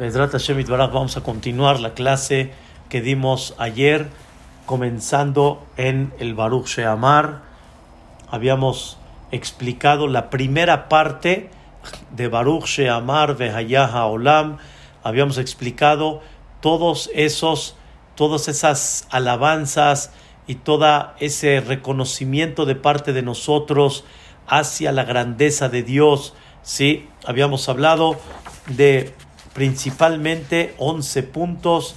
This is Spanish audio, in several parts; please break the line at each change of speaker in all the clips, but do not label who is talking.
vamos a continuar la clase que dimos ayer, comenzando en el Baruch Sheamar. Habíamos explicado la primera parte de Baruch Sheamar Vehayaha Olam. Habíamos explicado todos esos, todas esas alabanzas y todo ese reconocimiento de parte de nosotros hacia la grandeza de Dios. Sí, habíamos hablado de principalmente 11 puntos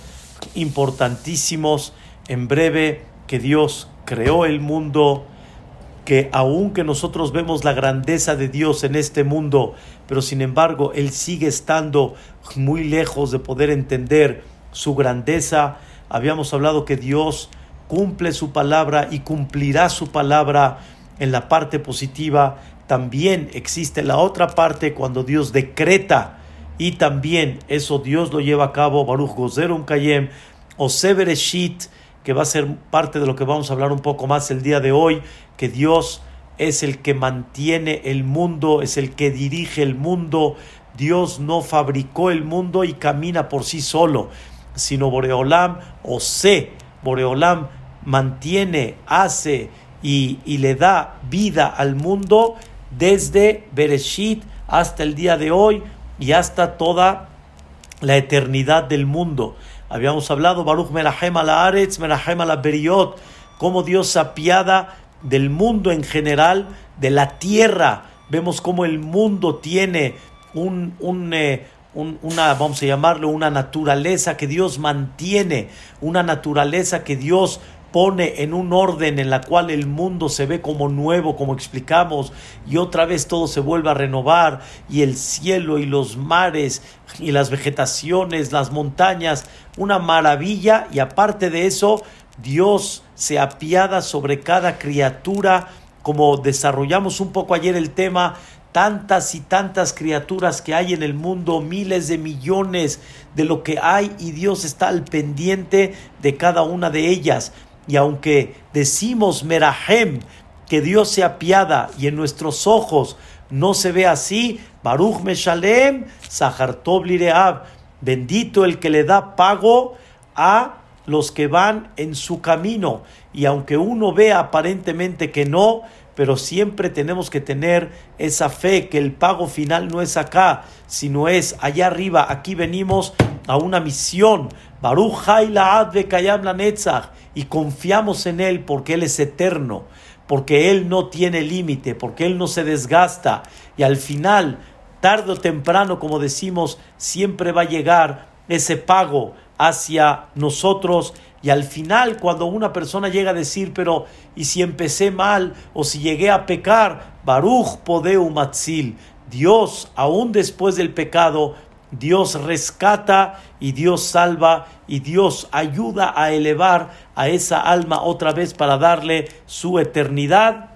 importantísimos en breve que Dios creó el mundo, que aunque nosotros vemos la grandeza de Dios en este mundo, pero sin embargo Él sigue estando muy lejos de poder entender su grandeza. Habíamos hablado que Dios cumple su palabra y cumplirá su palabra en la parte positiva. También existe la otra parte cuando Dios decreta y también eso Dios lo lleva a cabo, Baruch Gozerum Kayem, o Severeshit, que va a ser parte de lo que vamos a hablar un poco más el día de hoy, que Dios es el que mantiene el mundo, es el que dirige el mundo, Dios no fabricó el mundo y camina por sí solo, sino Boreolam o se, Boreolam mantiene, hace y, y le da vida al mundo desde Bereshit hasta el día de hoy, y hasta toda la eternidad del mundo. Habíamos hablado, Baruch Merahem la Aretz, Merahem la Beriot, cómo Dios apiada del mundo en general, de la tierra. Vemos cómo el mundo tiene un, un, eh, una, vamos a llamarlo, una naturaleza que Dios mantiene, una naturaleza que Dios pone en un orden en la cual el mundo se ve como nuevo, como explicamos, y otra vez todo se vuelve a renovar, y el cielo y los mares y las vegetaciones, las montañas, una maravilla, y aparte de eso, Dios se apiada sobre cada criatura, como desarrollamos un poco ayer el tema, tantas y tantas criaturas que hay en el mundo, miles de millones de lo que hay y Dios está al pendiente de cada una de ellas. Y aunque decimos Merahem, que Dios se apiada y en nuestros ojos no se ve así, Baruch Meshalem, Sahartov Lireab, bendito el que le da pago a los que van en su camino. Y aunque uno vea aparentemente que no, pero siempre tenemos que tener esa fe que el pago final no es acá, sino es allá arriba. Aquí venimos a una misión. Baruch Kayam Netzach y confiamos en Él porque Él es eterno, porque Él no tiene límite, porque Él no se desgasta y al final, tarde o temprano, como decimos, siempre va a llegar ese pago hacia nosotros y al final cuando una persona llega a decir, pero ¿y si empecé mal o si llegué a pecar? Baruch Podeu Matzil, Dios, aún después del pecado, Dios rescata y Dios salva y Dios ayuda a elevar a esa alma otra vez para darle su eternidad.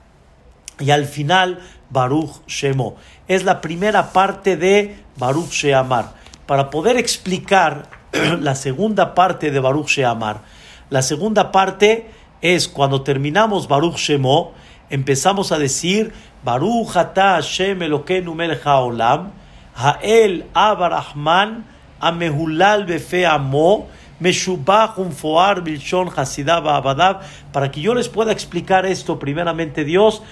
Y al final, Baruch Shemo. Es la primera parte de Baruch Sheamar. Para poder explicar la segunda parte de Baruch Sheamar, la segunda parte es cuando terminamos Baruch Shemo, empezamos a decir Baruch Ata Hashem Elokeinu Melech Haolam, Hael Abarahman Amehulal Befe Amo, para que yo les pueda explicar esto, primeramente Dios,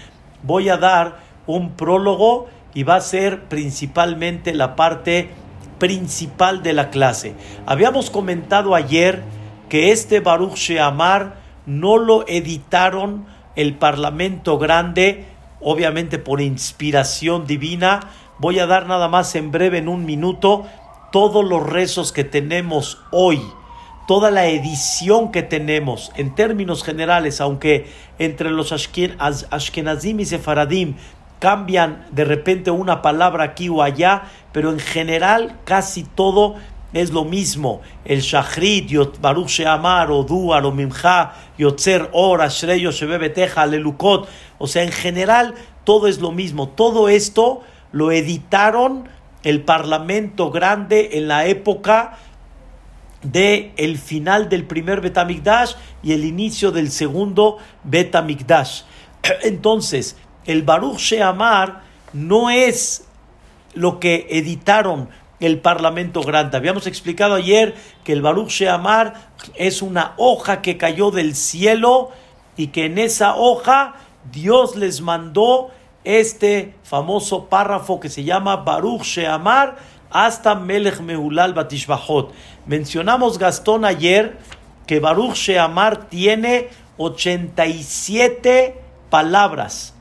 voy a dar un prólogo y va a ser principalmente la parte principal de la clase. Habíamos comentado ayer que este Baruch Sheamar no lo editaron el Parlamento Grande, obviamente por inspiración divina. Voy a dar nada más en breve, en un minuto, todos los rezos que tenemos hoy toda la edición que tenemos en términos generales, aunque entre los Ashkenazim y Sefaradim cambian de repente una palabra aquí o allá, pero en general casi todo es lo mismo. El Shachrit, Baruch Sheamar, Oduar, Mimcha, Yotzer, Or, Ashrei, Yoshebebeteja, Lelukot. O sea, en general todo es lo mismo. Todo esto lo editaron el Parlamento Grande en la época de el final del primer Betamigdash y el inicio del segundo Betamigdash. Entonces, el Baruch Sheamar no es lo que editaron el Parlamento Grande. Habíamos explicado ayer que el Baruch Sheamar es una hoja que cayó del cielo y que en esa hoja Dios les mandó este famoso párrafo que se llama Baruch Sheamar hasta Melech Mehulal Batishbahot. Mencionamos Gastón ayer que Baruch Sheamar tiene 87 palabras.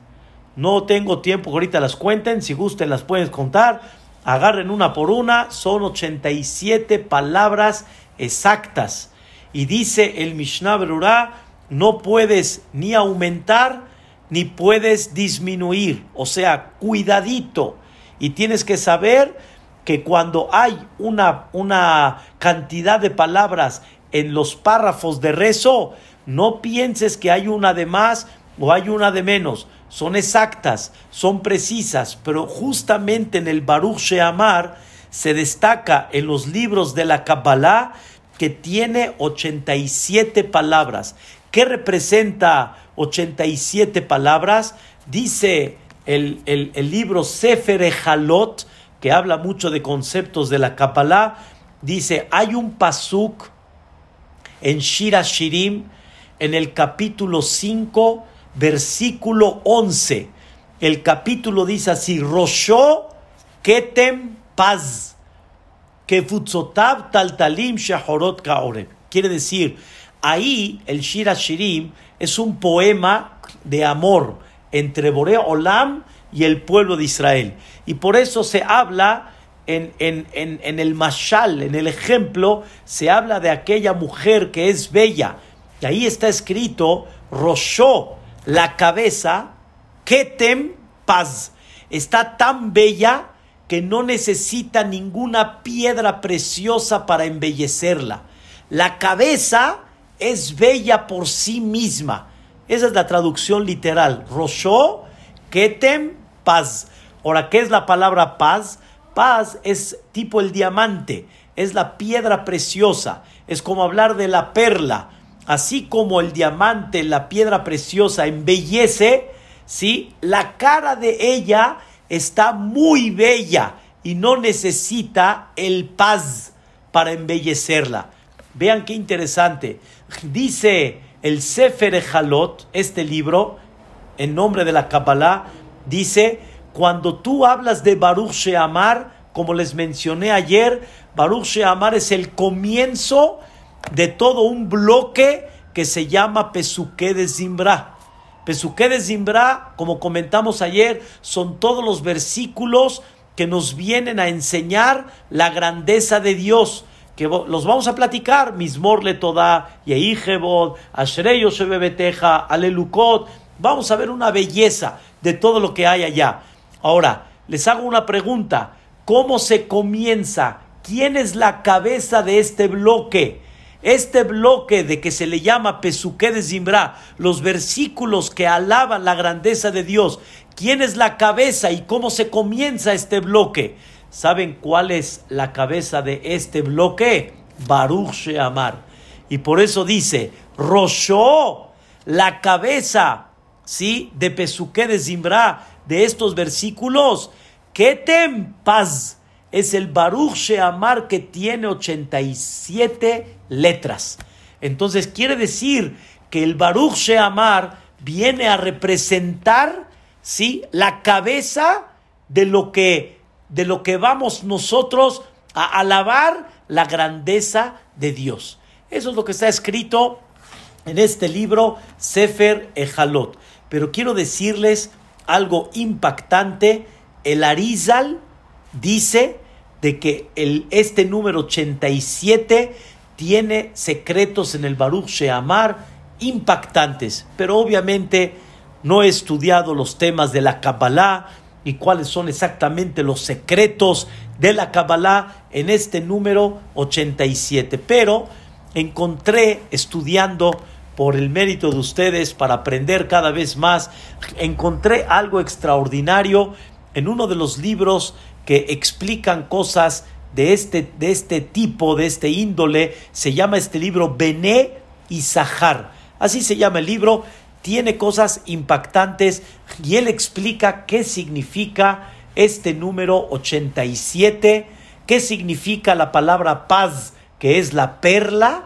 No tengo tiempo ahorita las cuenten, si gusten las pueden contar. Agarren una por una, son 87 palabras exactas. Y dice el Mishnah Berurah, no puedes ni aumentar ni puedes disminuir. O sea, cuidadito. Y tienes que saber que cuando hay una, una cantidad de palabras en los párrafos de rezo, no pienses que hay una de más o hay una de menos. Son exactas, son precisas, pero justamente en el Baruch Sheamar se destaca en los libros de la Kabbalah que tiene 87 palabras. ¿Qué representa 87 palabras? Dice el, el, libro Sefer Halot, que habla mucho de conceptos de la Kabbalah, dice, hay un pasuk en Shira Shirim, en el capítulo 5, versículo 11. El capítulo dice así, Rosho Ketem Paz, Kefutzotab Taltalim Shahorot Kaoreb. Quiere decir, ahí el Shira Shirim es un poema de amor entre Borea Olam y el pueblo de Israel. Y por eso se habla en, en, en, en, el mashal, en el ejemplo, se habla de aquella mujer que es bella. Y ahí está escrito, Roshó, la cabeza, Ketem Paz. Está tan bella que no necesita ninguna piedra preciosa para embellecerla. La cabeza es bella por sí misma. Esa es la traducción literal. Roshó, Ketem paz. Ahora, ¿qué es la palabra paz? Paz es tipo el diamante, es la piedra preciosa, es como hablar de la perla. Así como el diamante, la piedra preciosa, embellece, ¿sí? la cara de ella está muy bella y no necesita el paz para embellecerla. Vean qué interesante. Dice el Sefer Jalot, este libro, en nombre de la Kabbalah, dice, cuando tú hablas de Baruch Sheamar, como les mencioné ayer, Baruch Sheamar es el comienzo de todo un bloque que se llama Pesuque de Zimbra. Pesuque de Zimbra, como comentamos ayer, son todos los versículos que nos vienen a enseñar la grandeza de Dios que los vamos a platicar, Mismor le toda, Yehijebod, Ashrey Beteja, Alelukot, vamos a ver una belleza de todo lo que hay allá. Ahora, les hago una pregunta. ¿Cómo se comienza? ¿Quién es la cabeza de este bloque? Este bloque de que se le llama Pesuque de Zimbra, los versículos que alaban la grandeza de Dios, ¿quién es la cabeza y cómo se comienza este bloque? ¿Saben cuál es la cabeza de este bloque? Baruch Sheamar. Y por eso dice, Rosho, la cabeza, ¿sí? De Pesuque de Zimbra, de estos versículos, Ketem Paz es el Baruch Sheamar que tiene 87 letras. Entonces quiere decir que el Baruch Sheamar viene a representar ¿sí? la cabeza de lo que de lo que vamos nosotros a alabar la grandeza de Dios. Eso es lo que está escrito en este libro Sefer Ejalot. Pero quiero decirles algo impactante, el Arizal dice de que el, este número 87 tiene secretos en el Baruch Sheamar impactantes, pero obviamente no he estudiado los temas de la Kabbalah y cuáles son exactamente los secretos de la Kabbalah en este número 87. Pero encontré estudiando por el mérito de ustedes, para aprender cada vez más, encontré algo extraordinario en uno de los libros que explican cosas de este, de este tipo, de este índole. Se llama este libro Bené y Sahar. Así se llama el libro. Tiene cosas impactantes y él explica qué significa este número 87 qué significa la palabra paz, que es la perla,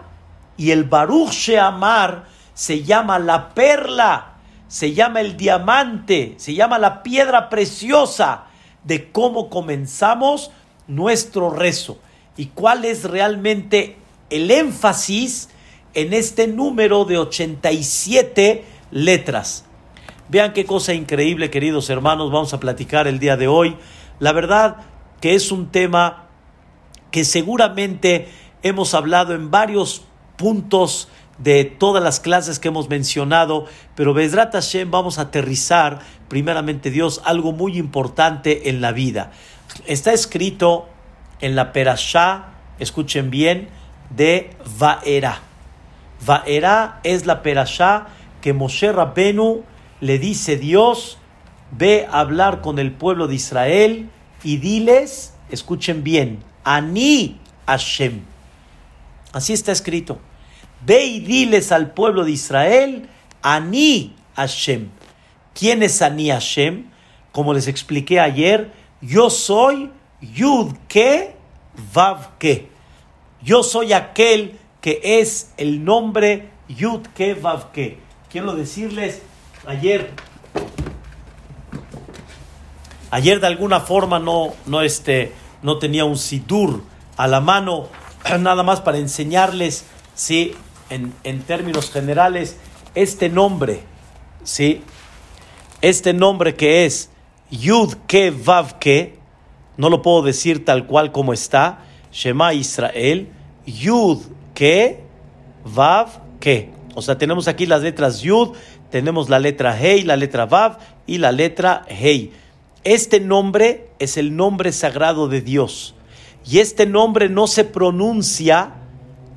y el Baruch Sheamar se llama la perla, se llama el diamante, se llama la piedra preciosa de cómo comenzamos nuestro rezo. Y cuál es realmente el énfasis en este número de 87 letras. Vean qué cosa increíble, queridos hermanos, vamos a platicar el día de hoy. La verdad que es un tema que seguramente hemos hablado en varios puntos de todas las clases que hemos mencionado, pero Bezrat Hashem vamos a aterrizar, primeramente Dios, algo muy importante en la vida. Está escrito en la Perashá, escuchen bien, de Vaera. Vaera es la Perashá que Moshe Rabbenu le dice Dios, ve a hablar con el pueblo de Israel y diles, escuchen bien, Ani Hashem. Así está escrito. Ve y diles al pueblo de Israel, Ani Hashem. ¿Quién es Ani Hashem? Como les expliqué ayer, yo soy Yud Ke Vav Ke. Yo soy aquel que es el nombre Yud Ke Vav Ke. Quiero decirles, ayer, ayer de alguna forma no, no, este, no tenía un sidur a la mano, nada más para enseñarles, sí, en, términos generales, este nombre, ¿sí? Este nombre que es Yud Ke Vav Ke, no lo puedo decir tal cual como está, Shema Israel, Yud Ke Vav Ke. O sea, tenemos aquí las letras Yud, tenemos la letra Hei, la letra Vav y la letra Hei. Este nombre es el nombre sagrado de Dios. Y este nombre no se pronuncia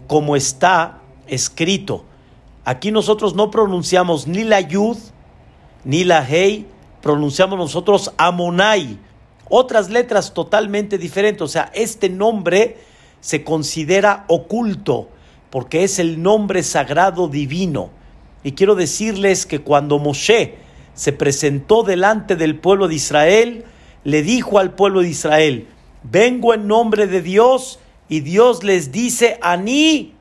como está escrito. Aquí nosotros no pronunciamos ni la Yud ni la Hei, pronunciamos nosotros Amonai, otras letras totalmente diferentes. O sea, este nombre se considera oculto porque es el nombre sagrado divino. Y quiero decirles que cuando Moshe se presentó delante del pueblo de Israel, le dijo al pueblo de Israel, vengo en nombre de Dios y Dios les dice, Ani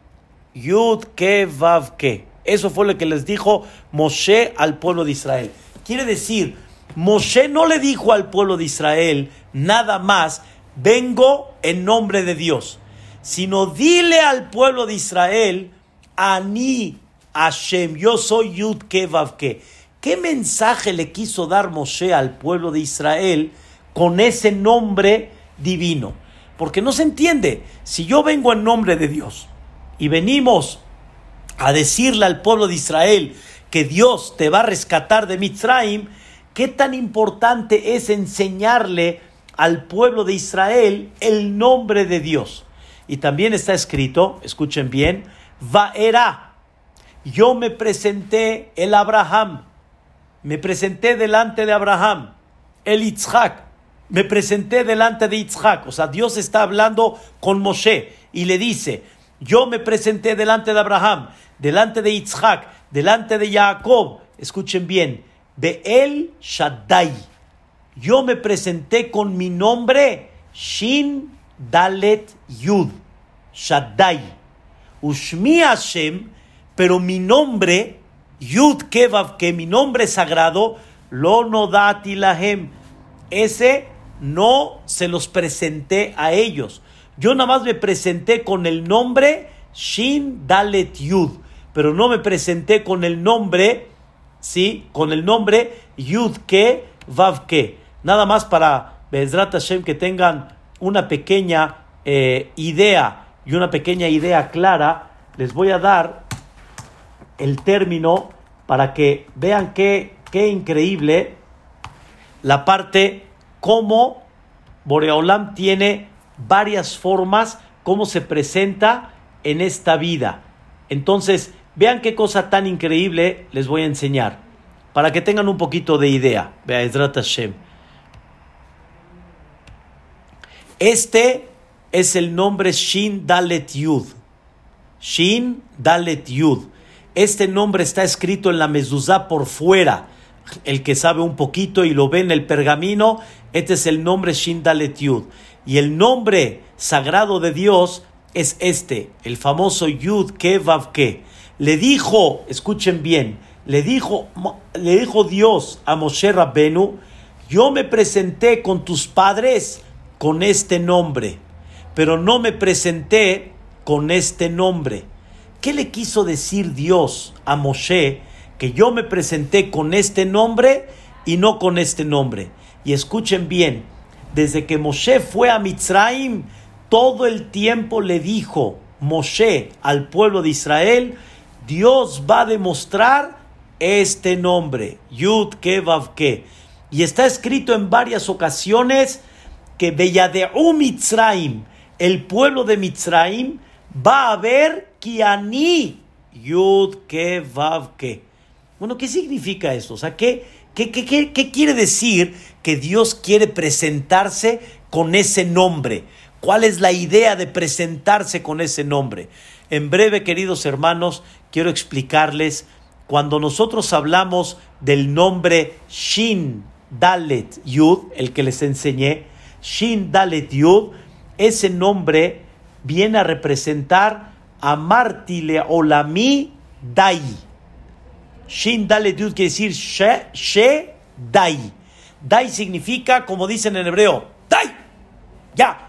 Yud ke vav ke. Eso fue lo que les dijo Moshe al pueblo de Israel. Quiere decir, Moshe no le dijo al pueblo de Israel nada más, vengo en nombre de Dios, sino dile al pueblo de Israel, Ani Hashem, yo soy Yud ke vav ke. ¿Qué mensaje le quiso dar Moshe al pueblo de Israel con ese nombre divino? Porque no se entiende, si yo vengo en nombre de Dios, y venimos a decirle al pueblo de Israel que Dios te va a rescatar de Mitzrayim, qué tan importante es enseñarle al pueblo de Israel el nombre de Dios. Y también está escrito, escuchen bien, Vaera, yo me presenté el Abraham, me presenté delante de Abraham, el Yitzhak, me presenté delante de Yitzhak, o sea, Dios está hablando con Moshe y le dice, yo me presenté delante de Abraham, delante de Isaac, delante de Jacob. Escuchen bien, Beel Shaddai. Yo me presenté con mi nombre Shin Dalet Yud. Shaddai. Ushmi Hashem, pero mi nombre, Yud Kevav, que mi nombre sagrado, Lo Nodati Lahem. Ese no se los presenté a ellos. Yo nada más me presenté con el nombre Shin Dalet Yud, pero no me presenté con el nombre, ¿sí? Con el nombre Yud Ke Ke. Nada más para Bezrat Hashem que tengan una pequeña eh, idea y una pequeña idea clara, les voy a dar el término para que vean qué, qué increíble la parte cómo Boreolam tiene varias formas cómo se presenta en esta vida. Entonces, vean qué cosa tan increíble les voy a enseñar, para que tengan un poquito de idea. Vea, Hashem. Este es el nombre Shin Dalet Yud. Shin Dalet Yud. Este nombre está escrito en la mezuzá por fuera. El que sabe un poquito y lo ve en el pergamino, este es el nombre Shin Dalet Yud. Y el nombre sagrado de Dios es este, el famoso Yud Ke Vav Ke. Le dijo, escuchen bien, le dijo, le dijo Dios a Moshe Rabbenu, yo me presenté con tus padres con este nombre, pero no me presenté con este nombre. ¿Qué le quiso decir Dios a Moshe que yo me presenté con este nombre y no con este nombre? Y escuchen bien, desde que Moshe fue a Mitzrayim, todo el tiempo le dijo Moshe al pueblo de Israel, Dios va a demostrar este nombre, Yud Ke. Y está escrito en varias ocasiones que Beyadeu Mitzrayim, el pueblo de Mitzrayim, va a ver Kiani Yud Ke Ke. Bueno, ¿qué significa esto? O sea, ¿qué, qué, qué, qué quiere decir que Dios quiere presentarse con ese nombre? ¿Cuál es la idea de presentarse con ese nombre? En breve, queridos hermanos, quiero explicarles, cuando nosotros hablamos del nombre Shin Dalet Yud, el que les enseñé, Shin Dalet Yud, ese nombre viene a representar a Martile Olami Dai. Shin Dalet Yud quiere decir She, she Dai. Dai significa, como dicen en hebreo, Dai. Ya,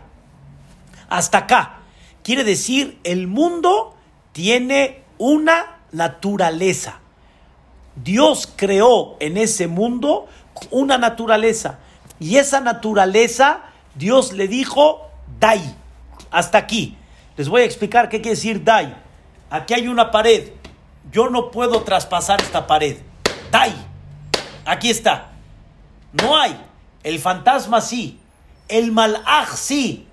hasta acá. Quiere decir, el mundo tiene una naturaleza. Dios creó en ese mundo una naturaleza. Y esa naturaleza, Dios le dijo, Dai. Hasta aquí. Les voy a explicar qué quiere decir Dai. Aquí hay una pared. Yo no puedo traspasar esta pared. Dai. Aquí está. No hay. El fantasma sí. El malaj sí.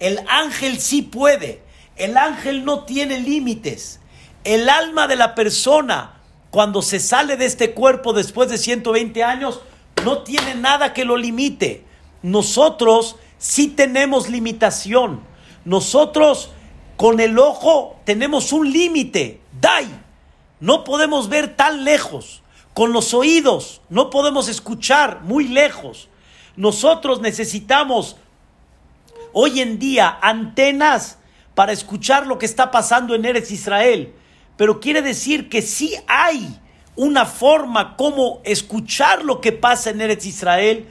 El ángel sí puede. El ángel no tiene límites. El alma de la persona, cuando se sale de este cuerpo después de 120 años, no tiene nada que lo limite. Nosotros sí tenemos limitación. Nosotros con el ojo tenemos un límite. Dai. No podemos ver tan lejos. Con los oídos no podemos escuchar muy lejos. Nosotros necesitamos hoy en día antenas para escuchar lo que está pasando en Eretz Israel. Pero quiere decir que sí hay una forma como escuchar lo que pasa en Eretz Israel,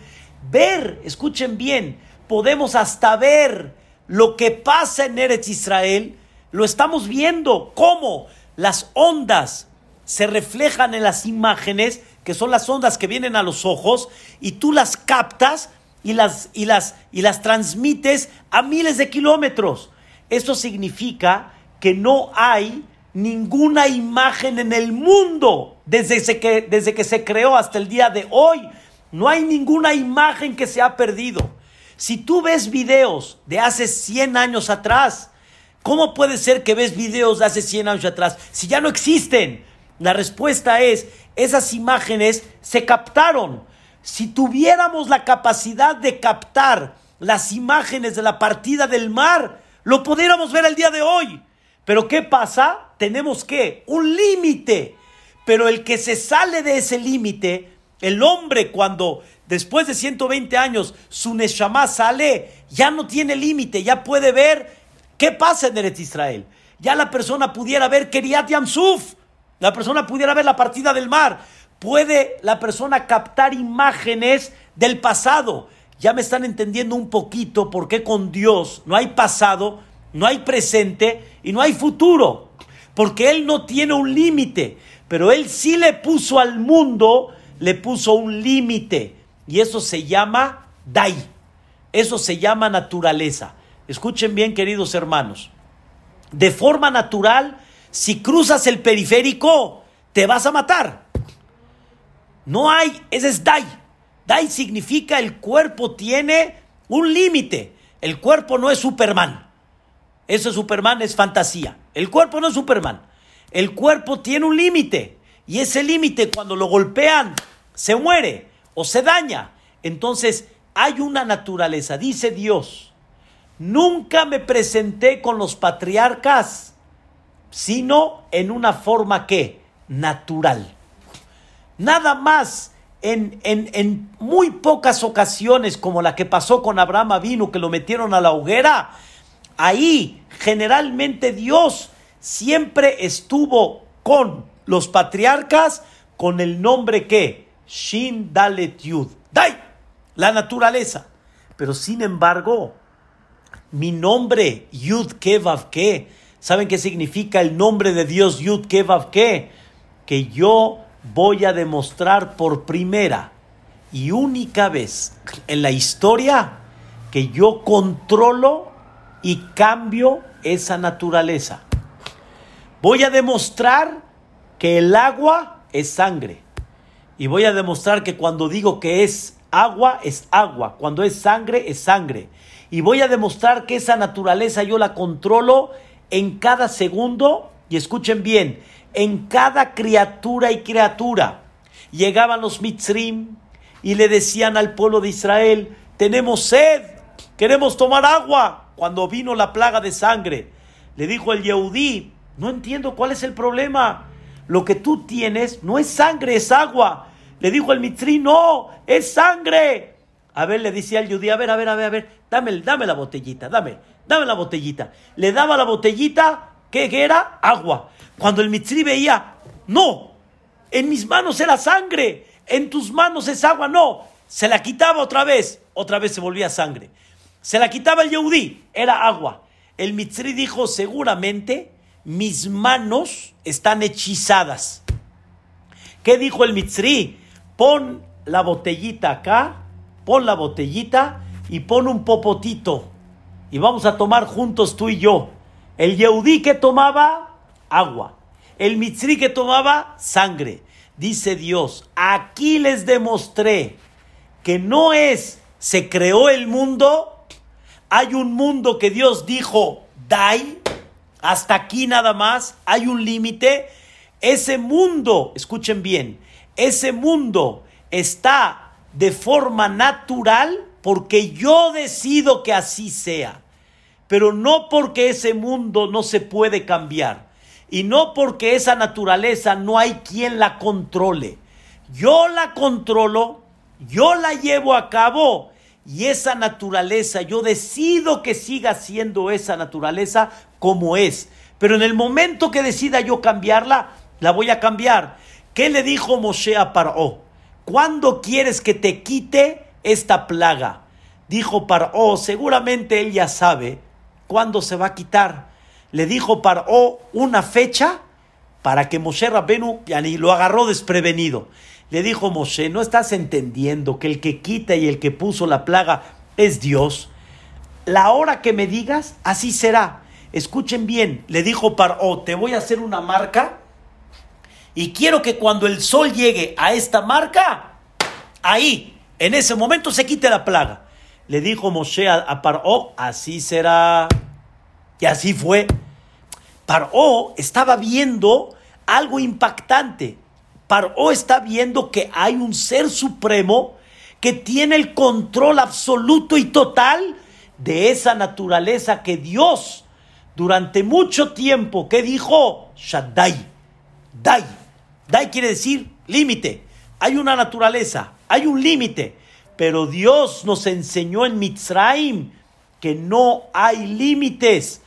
ver, escuchen bien, podemos hasta ver lo que pasa en Eretz Israel, lo estamos viendo, cómo las ondas se reflejan en las imágenes, que son las ondas que vienen a los ojos, y tú las captas y las, y las, y las transmites a miles de kilómetros. Esto significa que no hay ninguna imagen en el mundo desde que, desde que se creó hasta el día de hoy. No hay ninguna imagen que se ha perdido. Si tú ves videos de hace 100 años atrás, ¿cómo puede ser que ves videos de hace 100 años atrás si ya no existen? La respuesta es, esas imágenes se captaron si tuviéramos la capacidad de captar las imágenes de la partida del mar, lo pudiéramos ver el día de hoy. Pero ¿qué pasa? Tenemos que un límite. Pero el que se sale de ese límite, el hombre cuando después de 120 años su Neshama sale, ya no tiene límite, ya puede ver qué pasa en Eretz Israel. Ya la persona pudiera ver Keriat Yamsuf, la persona pudiera ver la partida del mar, puede la persona captar imágenes del pasado. Ya me están entendiendo un poquito por qué con Dios no hay pasado, no hay presente y no hay futuro. Porque Él no tiene un límite, pero Él sí le puso al mundo, le puso un límite. Y eso se llama Dai. Eso se llama naturaleza. Escuchen bien, queridos hermanos. De forma natural, si cruzas el periférico, te vas a matar. No hay, ese es Dai. Dai significa el cuerpo tiene un límite. El cuerpo no es Superman. Eso Superman es fantasía. El cuerpo no es Superman. El cuerpo tiene un límite. Y ese límite cuando lo golpean se muere o se daña. Entonces hay una naturaleza. Dice Dios, nunca me presenté con los patriarcas, sino en una forma que natural. Nada más en, muy pocas ocasiones, como la que pasó con Abraham vino que lo metieron a la hoguera, Ahí generalmente Dios siempre estuvo con los patriarcas con el nombre que Shin Dalet Yud. Dai, la naturaleza. Pero sin embargo, mi nombre Yud Kevav Ke, ¿saben qué significa el nombre de Dios Yud Kevav Ke? Que yo voy a demostrar por primera y única vez en la historia que yo controlo y cambio esa naturaleza. Voy a demostrar que el agua es sangre. Y voy a demostrar que cuando digo que es agua, es agua. Cuando es sangre, es sangre. Y voy a demostrar que esa naturaleza yo la controlo en cada segundo. Y escuchen bien, en cada criatura y criatura. Llegaban los mitzrim y le decían al pueblo de Israel, tenemos sed, queremos tomar agua. Cuando vino la plaga de sangre, le dijo el Yehudí, no entiendo cuál es el problema. Lo que tú tienes no es sangre, es agua. Le dijo el mitri, no, es sangre. A ver, le decía al Yehudí, a ver, a ver, a ver, a ver, dame, dame la botellita, dame, dame la botellita. Le daba la botellita, ¿qué era? Agua. Cuando el mitri veía, no, en mis manos era sangre, en tus manos es agua, no. Se la quitaba otra vez, otra vez se volvía sangre. Se la quitaba el Yehudí, era agua. El Mitzri dijo, seguramente mis manos están hechizadas. ¿Qué dijo el Mitzri? Pon la botellita acá, pon la botellita y pon un popotito. Y vamos a tomar juntos tú y yo. El Yehudí que tomaba agua. El Mitzri que tomaba sangre. Dice Dios, aquí les demostré que no es, se creó el mundo, hay un mundo que Dios dijo, dai, hasta aquí nada más, hay un límite. Ese mundo, escuchen bien, ese mundo está de forma natural porque yo decido que así sea, pero no porque ese mundo no se puede cambiar y no porque esa naturaleza no hay quien la controle. Yo la controlo, yo la llevo a cabo y esa naturaleza, yo decido que siga siendo esa naturaleza como es. Pero en el momento que decida yo cambiarla, la voy a cambiar. ¿Qué le dijo Moshe a Paró? ¿Cuándo quieres que te quite esta plaga? Dijo Paró, seguramente él ya sabe cuándo se va a quitar. Le dijo Paró una fecha para que Moshe Rabbenu lo agarró desprevenido. Le dijo Moshe, ¿no estás entendiendo que el que quita y el que puso la plaga es Dios? La hora que me digas, así será. Escuchen bien, le dijo Paró, te voy a hacer una marca y quiero que cuando el sol llegue a esta marca, ahí, en ese momento se quite la plaga. Le dijo Moshe a, Paró, así será. Y así fue. Paró estaba viendo algo impactante. Paró está viendo que hay un ser supremo que tiene el control absoluto y total de esa naturaleza que Dios durante mucho tiempo, ¿qué dijo? Shaddai. Dai. Dai quiere decir límite. Hay una naturaleza, hay un límite. Pero Dios nos enseñó en Mitzrayim que no hay límites.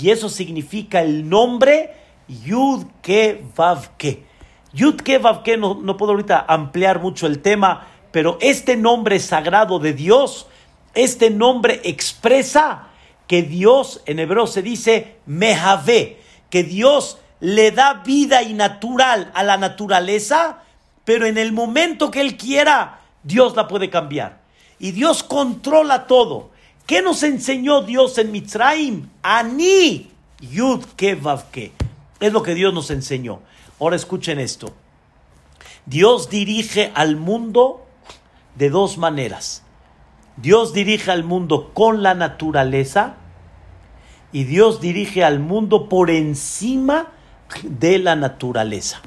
Y eso significa el nombre Yud Ke Vav Ke. Yud Ke no, no puedo ahorita ampliar mucho el tema, pero este nombre sagrado de Dios, este nombre expresa que Dios, en hebreo se dice Mehave, que Dios le da vida y natural a la naturaleza, pero en el momento que Él quiera, Dios la puede cambiar. Y Dios controla todo. ¿Qué nos enseñó Dios en Mitzrayim? Ani Yud Ke Es lo que Dios nos enseñó. Ahora escuchen esto. Dios dirige al mundo de dos maneras. Dios dirige al mundo con la naturaleza y Dios dirige al mundo por encima de la naturaleza.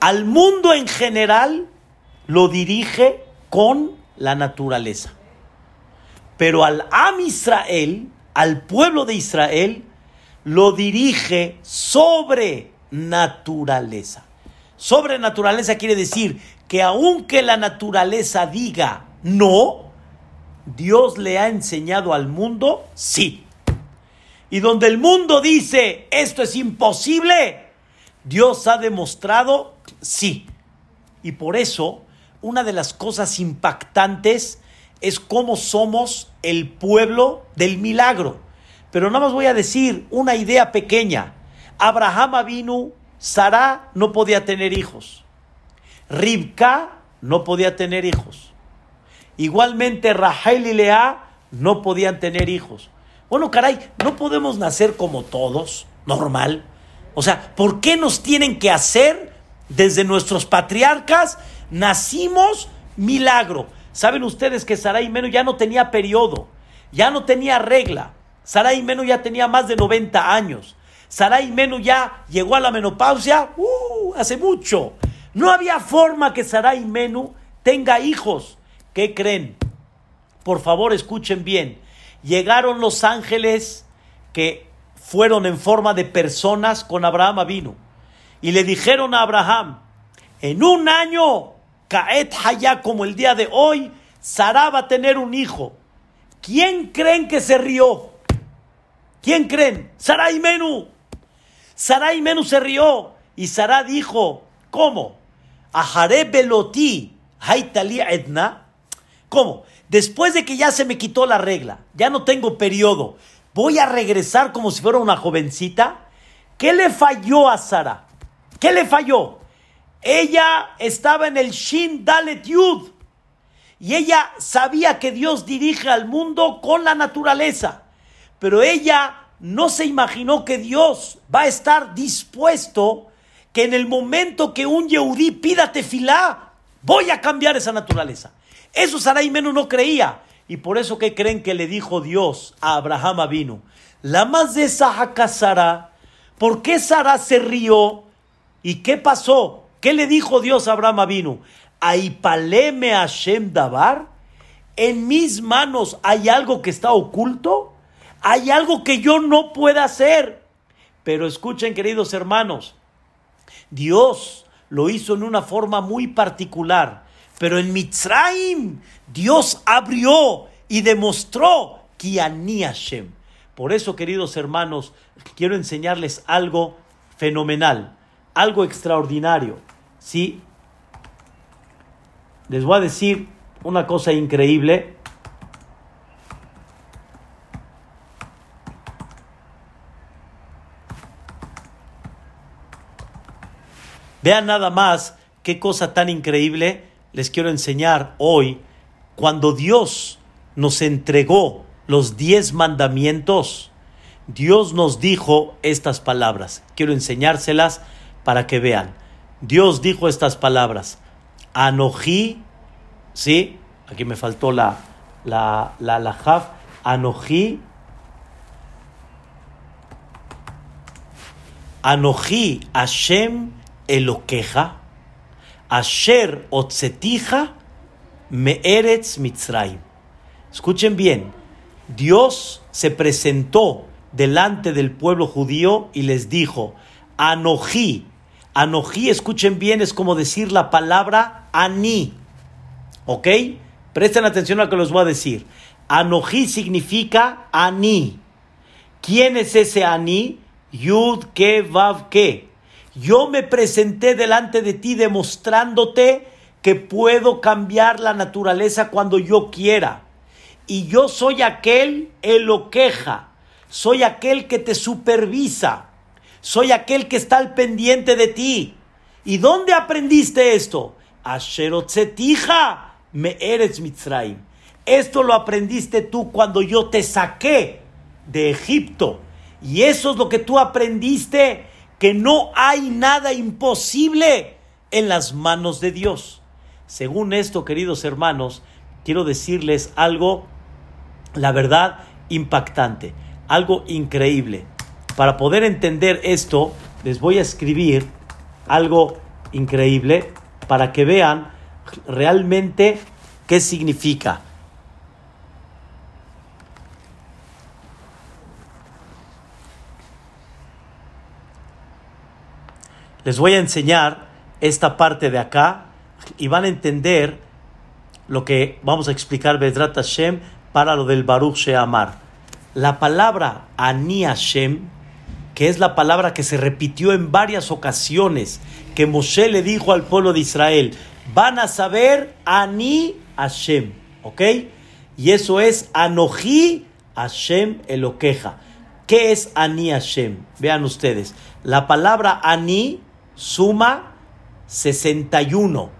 Al mundo en general lo dirige con la naturaleza. Pero al Am Israel, al pueblo de Israel, lo dirige sobre naturaleza. Sobrenaturaleza quiere decir que aunque la naturaleza diga no, Dios le ha enseñado al mundo sí. y donde el mundo dice esto es imposible, Dios ha demostrado sí. Y por eso, una de las cosas impactantes es cómo somos el pueblo del milagro. Pero nada más voy a decir una idea pequeña. Abraham vino, Sara no podía tener hijos. Ribka no podía tener hijos. Igualmente Rahel y Lea no podían tener hijos. Bueno, caray, no podemos nacer como todos, normal. O sea, ¿por qué nos tienen que hacer desde nuestros patriarcas? Nacimos milagro. ¿Saben ustedes que Sarai Meno ya no tenía periodo? Ya no tenía regla. Sarai Menu ya tenía más de 90 años. Sarai Menu ya llegó a la menopausia uh, hace mucho. No había forma que Sarai Menu tenga hijos. ¿Qué creen? Por favor, escuchen bien llegaron los ángeles que fueron en forma de personas con Abraham vino y le dijeron a Abraham, en un año, Kaet Haya, como el día de hoy, Sara va a tener un hijo. ¿Quién creen que se rió? ¿Quién creen? Sara y Menú. Sara y Menú se rió y Sara dijo, ¿cómo? Ajaré Beloti, Haitalia Edna. ¿Cómo? Después de que ya se me quitó la regla, ya no tengo periodo, voy a regresar como si fuera una jovencita. ¿Qué le falló a Sara? ¿Qué le falló? Ella estaba en el Shin Dalet Yud y ella sabía que Dios dirige al mundo con la naturaleza, pero ella no se imaginó que Dios va a estar dispuesto que en el momento que un Yehudí pida tefilá, voy a cambiar esa naturaleza. Eso Sarai Menú no creía. Y por eso que creen que le dijo Dios a Abraham vino, la más de esa Sara, ¿por qué Sara se rió? ¿Y qué pasó? ¿Qué le dijo Dios a Abraham vino? Aipaleme Hashem Dabar, en mis manos hay algo que está oculto, hay algo que yo no pueda hacer. Pero escuchen, queridos hermanos, Dios lo hizo en una forma muy particular. Pero en Mitzrayim Dios abrió y demostró que Hashem. Por eso, queridos hermanos, quiero enseñarles algo fenomenal, algo extraordinario. ¿sí? Les voy a decir una cosa increíble. Vean nada más qué cosa tan increíble les quiero enseñar hoy, cuando Dios nos entregó los diez mandamientos, Dios nos dijo estas palabras. Quiero enseñárselas para que vean. Dios dijo estas palabras. Anojí, ¿sí? Aquí me faltó la, la, la, la jaf. Anojí. Anojí Hashem Eloqueja Asher Otzetija Meeretz Mitzrayim. Escuchen bien, Dios se presentó delante del pueblo judío y les dijo, Anojí, Anojí, escuchen bien, es como decir la palabra Ani. ¿Ok? Presten atención a lo que les voy a decir. Anojí significa Ani. ¿Quién es ese Ani? Yud, Ke, Vav, Ke. Yo me presenté delante de ti demostrándote que puedo cambiar la naturaleza cuando yo quiera. Y yo soy aquel el lo queja, soy aquel que te supervisa, soy aquel que está al pendiente de ti. ¿Y dónde aprendiste esto? Asherotzetija me eres Mitzrayim. Esto lo aprendiste tú cuando yo te saqué de Egipto. Y eso es lo que tú aprendiste que no hay nada imposible en las manos de Dios. Según esto, queridos hermanos, quiero decirles algo, la verdad, impactante, algo increíble. Para poder entender esto, les voy a escribir algo increíble para que vean realmente qué significa. Les voy a enseñar esta parte de acá y van a entender lo que vamos a explicar Bedrat Hashem para lo del Baruch Sheamar. La palabra Ani Hashem, que es la palabra que se repitió en varias ocasiones, que Moshe le dijo al pueblo de Israel, van a saber Ani Hashem, ¿ok? Y eso es Anoji Hashem Eloqueja. ¿Qué es Ani Hashem? Vean ustedes, la palabra Ani suma 61,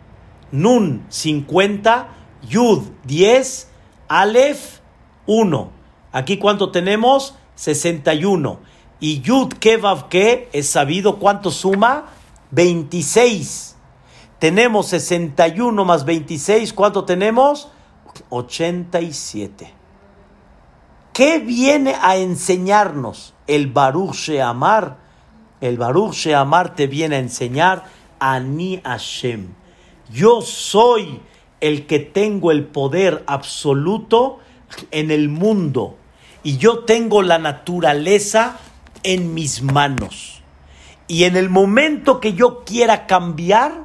Nun 50, Yud 10, Aleph 1. Aquí cuánto tenemos? 61. Y Yud Kevav que es sabido cuánto suma? 26. Tenemos 61 más 26. ¿Cuánto tenemos? 87. ¿Qué viene a enseñarnos el Baruch Sheamar? El Baruch Sheamar te viene a enseñar Ani Hashem. Yo soy el que tengo el poder absoluto en el mundo y yo tengo la naturaleza en mis manos. Y en el momento que yo quiera cambiar,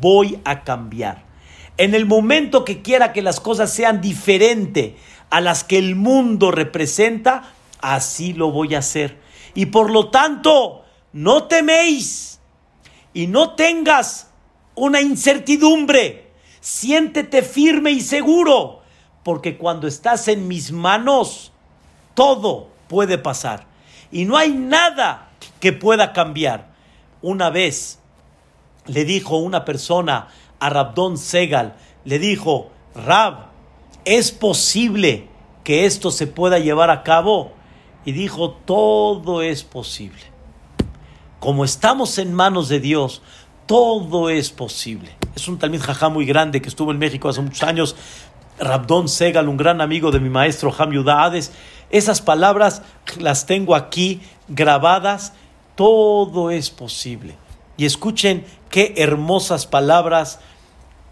voy a cambiar. En el momento que quiera que las cosas sean diferentes a las que el mundo representa, así lo voy a hacer. Y por lo tanto, no teméis y no tengas una incertidumbre. Siéntete firme y seguro, porque cuando estás en mis manos, todo puede pasar. Y no hay nada que pueda cambiar. Una vez le dijo una persona a Rabdon Segal, le dijo, Rab, ¿es posible que esto se pueda llevar a cabo? Y dijo, todo es posible. Como estamos en manos de Dios, todo es posible. Es un talmid jajá muy grande que estuvo en México hace muchos años, Rabdon Segal, un gran amigo de mi maestro Ham Yudades. Esas palabras las tengo aquí grabadas. Todo es posible. Y escuchen qué hermosas palabras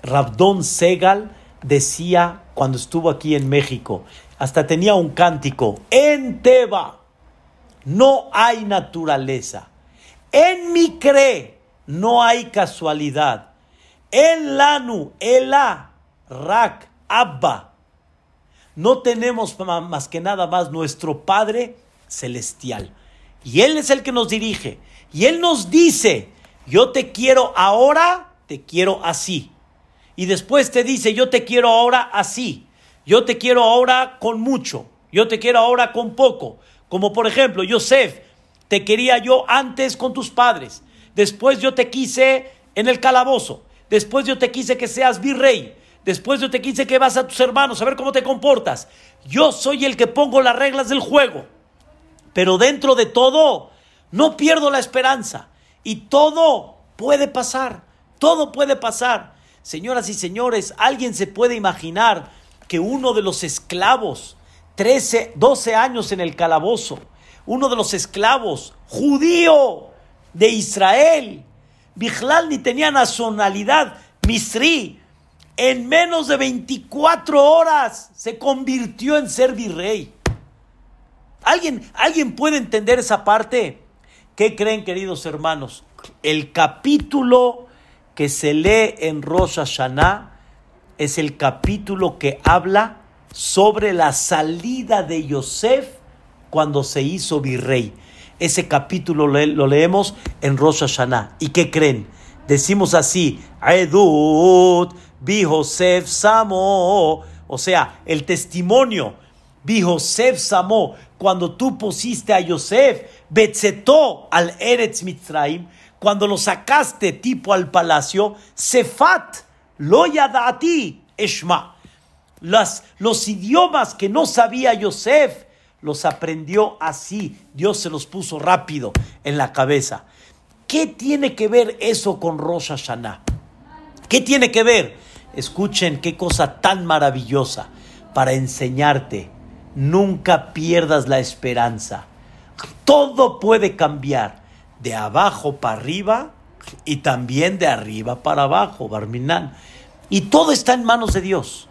Rabdon Segal decía cuando estuvo aquí en México. Hasta tenía un cántico. En Teba no hay naturaleza. En mi cree no hay casualidad. En Lanu, Ela, Rak, Abba. No tenemos más que nada más nuestro Padre Celestial. Y Él es el que nos dirige. Y Él nos dice, yo te quiero ahora, te quiero así. Y después te dice, yo te quiero ahora así. Yo te quiero ahora con mucho. Yo te quiero ahora con poco. Como por ejemplo, Yosef, te quería yo antes con tus padres. Después yo te quise en el calabozo. Después yo te quise que seas virrey. Después yo te quise que vas a tus hermanos a ver cómo te comportas. Yo soy el que pongo las reglas del juego. Pero dentro de todo, no pierdo la esperanza. Y todo puede pasar. Todo puede pasar. Señoras y señores, alguien se puede imaginar que uno de los esclavos, 13, 12 años en el calabozo, uno de los esclavos judío de Israel, Bijlal ni tenía nacionalidad, Misri, en menos de 24 horas se convirtió en ser virrey. ¿Alguien, ¿Alguien puede entender esa parte? ¿Qué creen, queridos hermanos? El capítulo que se lee en Rosh Hashanah es el capítulo que habla sobre la salida de Yosef cuando se hizo virrey. Ese capítulo lo leemos en Rosh Hashanah. ¿Y qué creen? Decimos así, Edut, Samo, o sea, el testimonio, Vi Josef Samo, cuando tú pusiste a Yosef, Betzetó al Eretz Mitzrayim, cuando lo sacaste tipo al palacio, Sefat, lo ti Eshma. Las, los idiomas que no sabía Yosef, los aprendió así. Dios se los puso rápido en la cabeza. ¿Qué tiene que ver eso con Rosh Hashanah? ¿Qué tiene que ver? Escuchen qué cosa tan maravillosa para enseñarte. Nunca pierdas la esperanza. Todo puede cambiar de abajo para arriba y también de arriba para abajo, Barminan. Y todo está en manos de Dios.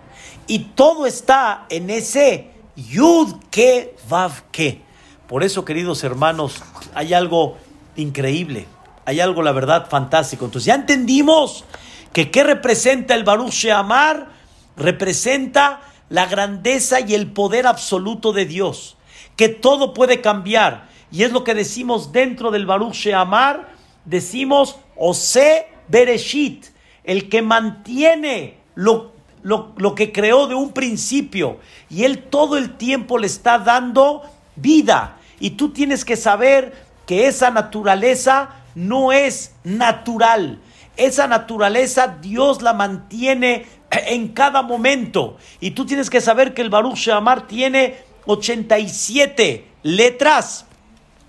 Y todo está en ese Yud que Vav que. Por eso, queridos hermanos, hay algo increíble. Hay algo, la verdad, fantástico. Entonces, ya entendimos que qué representa el Baruch Sheamar? Representa la grandeza y el poder absoluto de Dios. que todo puede cambiar. Y es lo que decimos dentro del Baruch Sheamar, decimos Ose Bereshit, el que mantiene lo, lo, lo que creó de un principio. Y él todo el tiempo le está dando vida. Y tú tienes que saber que esa naturaleza no es natural. Esa naturaleza Dios la mantiene en cada momento. Y tú tienes que saber que el Baruch Shamar tiene 87 letras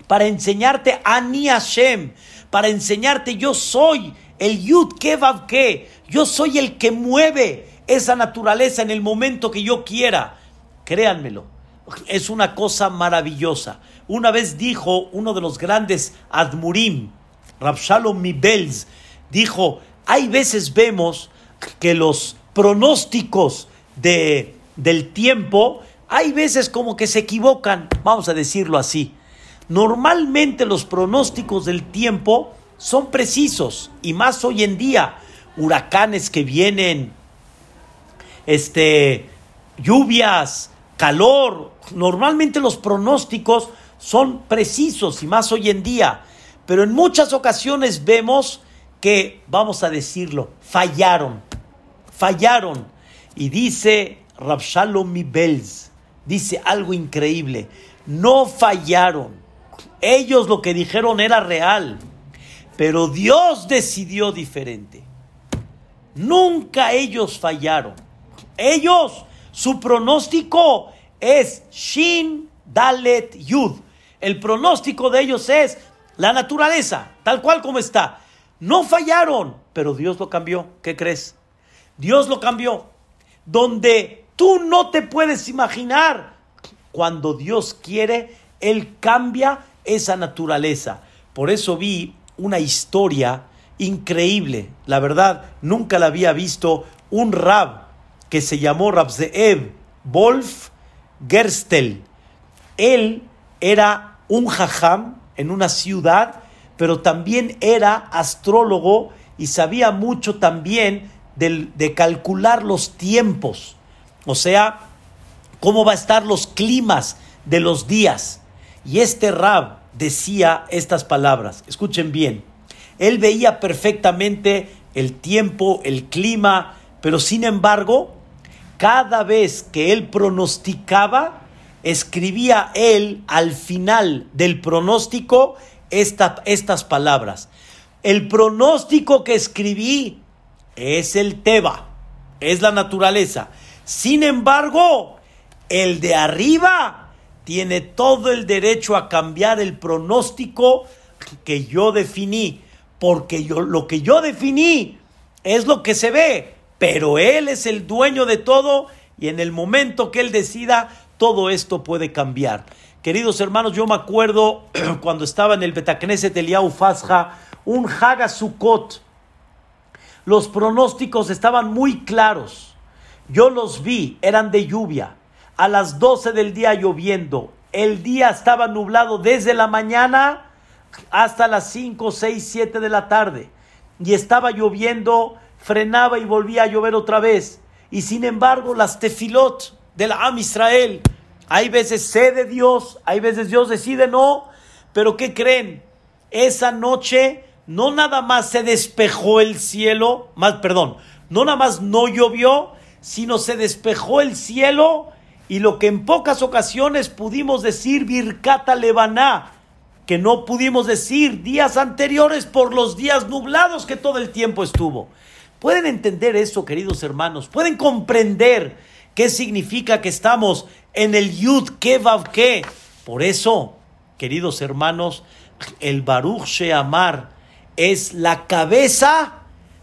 para enseñarte Ani Hashem, para enseñarte yo soy el Yud Kevav Ke, yo soy el que mueve esa naturaleza en el momento que yo quiera. Créanmelo, es una cosa maravillosa. Una vez dijo uno de los grandes Admurim, Rabshalom Mibels, dijo, hay veces vemos que los pronósticos de, del tiempo, hay veces como que se equivocan, vamos a decirlo así. Normalmente los pronósticos del tiempo son precisos y más hoy en día, huracanes que vienen, este, lluvias, calor, normalmente los pronósticos son precisos y más hoy en día, pero en muchas ocasiones vemos que, vamos a decirlo, fallaron fallaron. Y dice Rabshalom Mibels, dice algo increíble, no fallaron. Ellos lo que dijeron era real, pero Dios decidió diferente. Nunca ellos fallaron. Ellos, su pronóstico es Shin Dalet Yud. El pronóstico de ellos es la naturaleza, tal cual como está. No fallaron, pero Dios lo cambió. ¿Qué crees? Dios lo cambió. Donde tú no te puedes imaginar. Cuando Dios quiere, Él cambia esa naturaleza. Por eso vi una historia increíble. La verdad, nunca la había visto. Un rab que se llamó Rabzeev Wolf Gerstel. Él era un jajam en una ciudad, pero también era astrólogo y sabía mucho también de, calcular los tiempos, o sea, cómo va a estar los climas de los días. Y este Rab decía estas palabras, escuchen bien, él veía perfectamente el tiempo, el clima, pero sin embargo, cada vez que él pronosticaba, escribía él al final del pronóstico estas palabras. El pronóstico que escribí es el Teba, es la naturaleza. Sin embargo, el de arriba tiene todo el derecho a cambiar el pronóstico que yo definí, porque yo, lo que yo definí es lo que se ve, pero él es el dueño de todo y en el momento que él decida, todo esto puede cambiar. Queridos hermanos, yo me acuerdo cuando estaba en el Betacneset Eliau un Hagasukot, los pronósticos estaban muy claros. Yo los vi, eran de lluvia. A las 12 del día lloviendo. El día estaba nublado desde la mañana hasta las 5, 6, 7 de la tarde. Y estaba lloviendo, frenaba y volvía a llover otra vez. Y sin embargo, las tefilot del Am Israel, hay veces sé de Dios, hay veces Dios decide no, pero ¿qué creen? Esa noche no nada más se despejó el cielo, más, perdón, no nada más no llovió, sino se despejó el cielo y lo que en pocas ocasiones pudimos decir Birkata Lebaná, que no pudimos decir días anteriores por los días nublados que todo el tiempo estuvo. ¿Pueden entender eso, queridos hermanos? ¿Pueden comprender qué significa que estamos en el Yud Kevav Ke? Por eso, queridos hermanos, el Baruch Sheamar, es la cabeza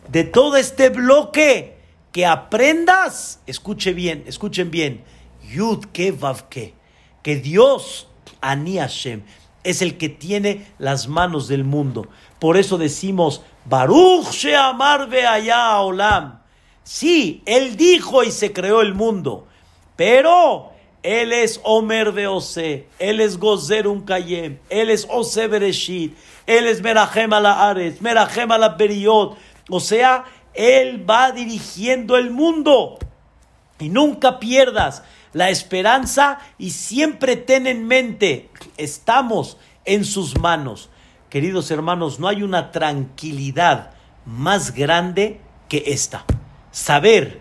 de todo este bloque. Que aprendas, escuche bien, escuchen bien, Yud ke vav que Dios, Ani Hashem, es el que tiene las manos del mundo. Por eso decimos, Baruch Sheamar allá Olam. Sí, él dijo y se creó el mundo, pero él es Omer de Ose, él es Gozer un Kayem, él es Ose Bereshit, él es Merajem a la Ares, Merajem a la Beriot. O sea, Él va dirigiendo el mundo. Y nunca pierdas la esperanza y siempre ten en mente, estamos en sus manos. Queridos hermanos, no hay una tranquilidad más grande que esta. Saber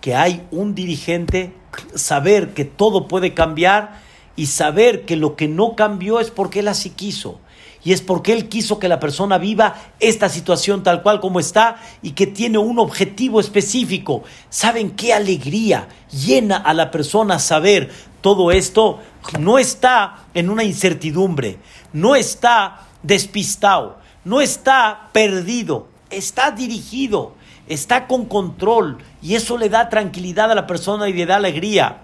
que hay un dirigente, saber que todo puede cambiar y saber que lo que no cambió es porque él así quiso. Y es porque Él quiso que la persona viva esta situación tal cual como está y que tiene un objetivo específico. ¿Saben qué alegría llena a la persona saber todo esto? No está en una incertidumbre, no está despistado, no está perdido, está dirigido, está con control y eso le da tranquilidad a la persona y le da alegría.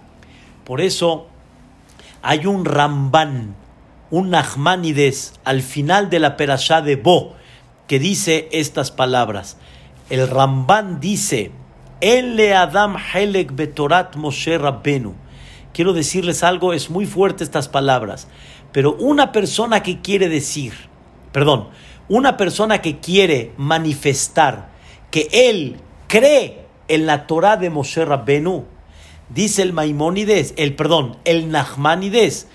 Por eso hay un rambán un Nachmanides al final de la perashá de Bo, que dice estas palabras. El Ramban dice, le Adam Helek Betorat Moshe Rabbenu. Quiero decirles algo, es muy fuerte estas palabras, pero una persona que quiere decir, perdón, una persona que quiere manifestar que él cree en la Torah de Moshe Rabbenu, dice el Maimónides, el perdón, el Nachmanides,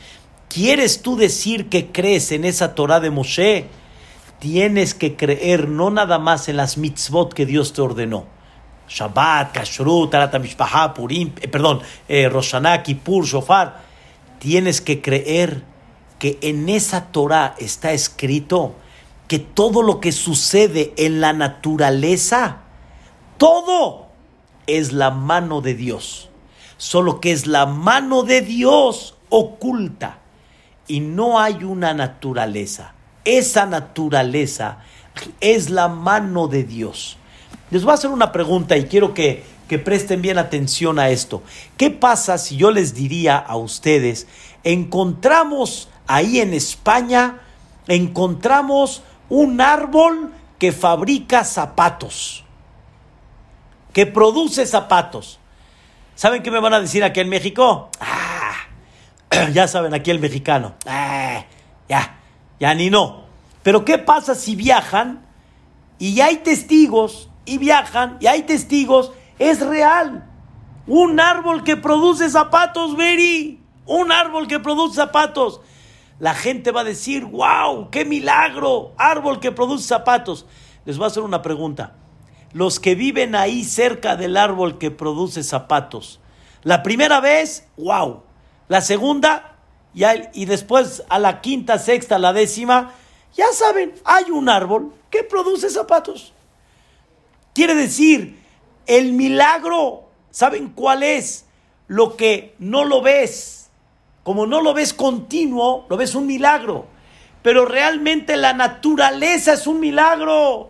¿Quieres tú decir que crees en esa Torah de Moshe? Tienes que creer no nada más en las mitzvot que Dios te ordenó. Shabbat, Kashrut, Mishpaha, Purim, eh, perdón, eh, Roshaná, Kippur, Shofar. Tienes que creer que en esa Torah está escrito que todo lo que sucede en la naturaleza, todo es la mano de Dios. Solo que es la mano de Dios oculta y no hay una naturaleza. Esa naturaleza es la mano de Dios. Les voy a hacer una pregunta y quiero que, que presten bien atención a esto. ¿Qué pasa si yo les diría a ustedes, encontramos ahí en España, encontramos un árbol que fabrica zapatos, que produce zapatos? ¿Saben qué me van a decir aquí en México? Ah, ya saben, aquí el mexicano. Eh, ya, ya ni no. Pero ¿qué pasa si viajan y hay testigos y viajan y hay testigos? Es real. Un árbol que produce zapatos, Veri. Un árbol que produce zapatos. La gente va a decir, wow, qué milagro. Árbol que produce zapatos. Les voy a hacer una pregunta. Los que viven ahí cerca del árbol que produce zapatos. La primera vez, wow la segunda y después a la quinta, sexta, la décima, ya saben, hay un árbol que produce zapatos. Quiere decir, el milagro, ¿saben cuál es? Lo que no lo ves, como no lo ves continuo, lo ves un milagro. Pero realmente la naturaleza es un milagro.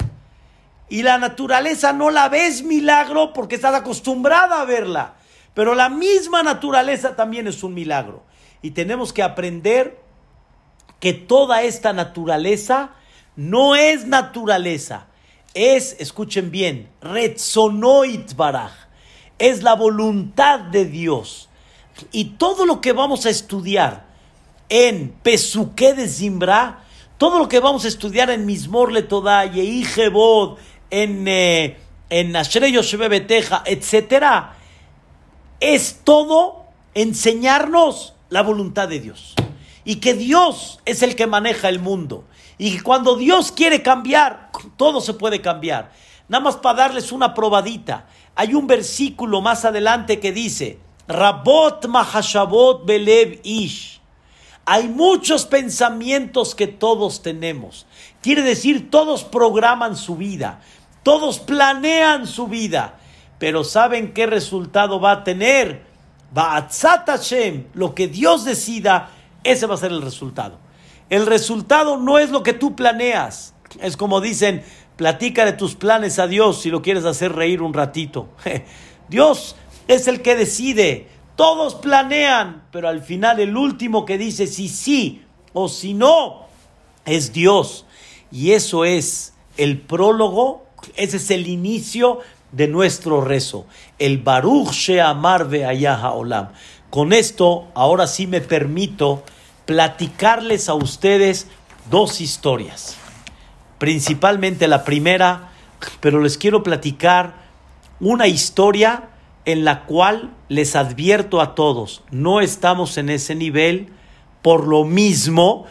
Y la naturaleza no la ves milagro porque estás acostumbrada a verla. Pero la misma naturaleza también es un milagro. Y tenemos que aprender que toda esta naturaleza no es naturaleza. Es, escuchen bien, Retzonoit Baraj. Es la voluntad de Dios. Y todo lo que vamos a estudiar en Pesuque de Zimbra, todo lo que vamos a estudiar en Mismor Letodá, Yehi en, eh, en etcétera, es todo enseñarnos la voluntad de Dios. Y que Dios es el que maneja el mundo. Y cuando Dios quiere cambiar, todo se puede cambiar. Nada más para darles una probadita. Hay un versículo más adelante que dice, Rabot Mahashabot Belev Ish. Hay muchos pensamientos que todos tenemos. Quiere decir, todos programan su vida, todos planean su vida pero ¿saben qué resultado va a tener? Ba'atzat Hashem, lo que Dios decida, ese va a ser el resultado. El resultado no es lo que tú planeas. Es como dicen, platica de tus planes a Dios si lo quieres hacer reír un ratito. Dios es el que decide. Todos planean, pero al final el último que dice si sí o si no es Dios. Y eso es el prólogo, ese es el inicio de nuestro rezo, el Baruch Sheamar Ve'ayaha Olam. Con esto, ahora sí me permito platicarles a ustedes dos historias. Principalmente la primera, pero les quiero platicar una historia en la cual les advierto a todos, no estamos en ese nivel por lo mismo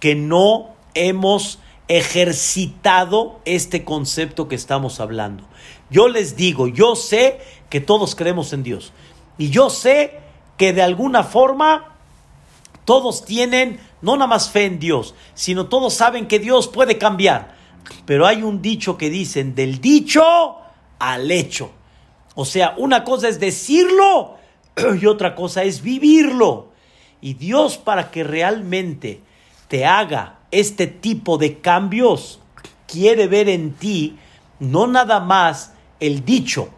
que no hemos ejercitado este concepto que estamos hablando. Yo les digo, yo sé que todos creemos en Dios y yo sé que de alguna forma todos tienen no nada más fe en Dios, sino todos saben que Dios puede cambiar. Pero hay un dicho que dicen del dicho al hecho. O sea, una cosa es decirlo y otra cosa es vivirlo. Y Dios para que realmente te haga este tipo de cambios, quiere ver en ti no nada más el dicho,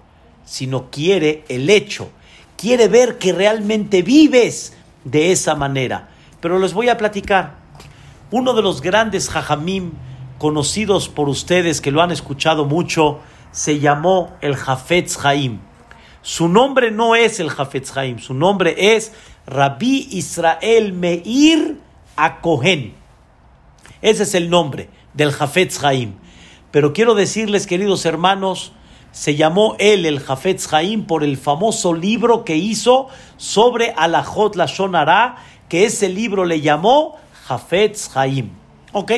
sino quiere el hecho. Quiere ver que realmente vives de esa manera. Pero les voy a platicar. Uno de los grandes jajamim conocidos por ustedes que lo han escuchado mucho se llamó el Jafetz Haim. Su nombre no es el Jafetz Haim, su nombre es Rabbi Israel Meir Acohen. Ese es el nombre del Jafetz Haim. Pero quiero decirles, queridos hermanos, se llamó él el Jafetz Haim por el famoso libro que hizo sobre Alajot Lashon que ese libro le llamó Jafetz Haim. ¿Ok?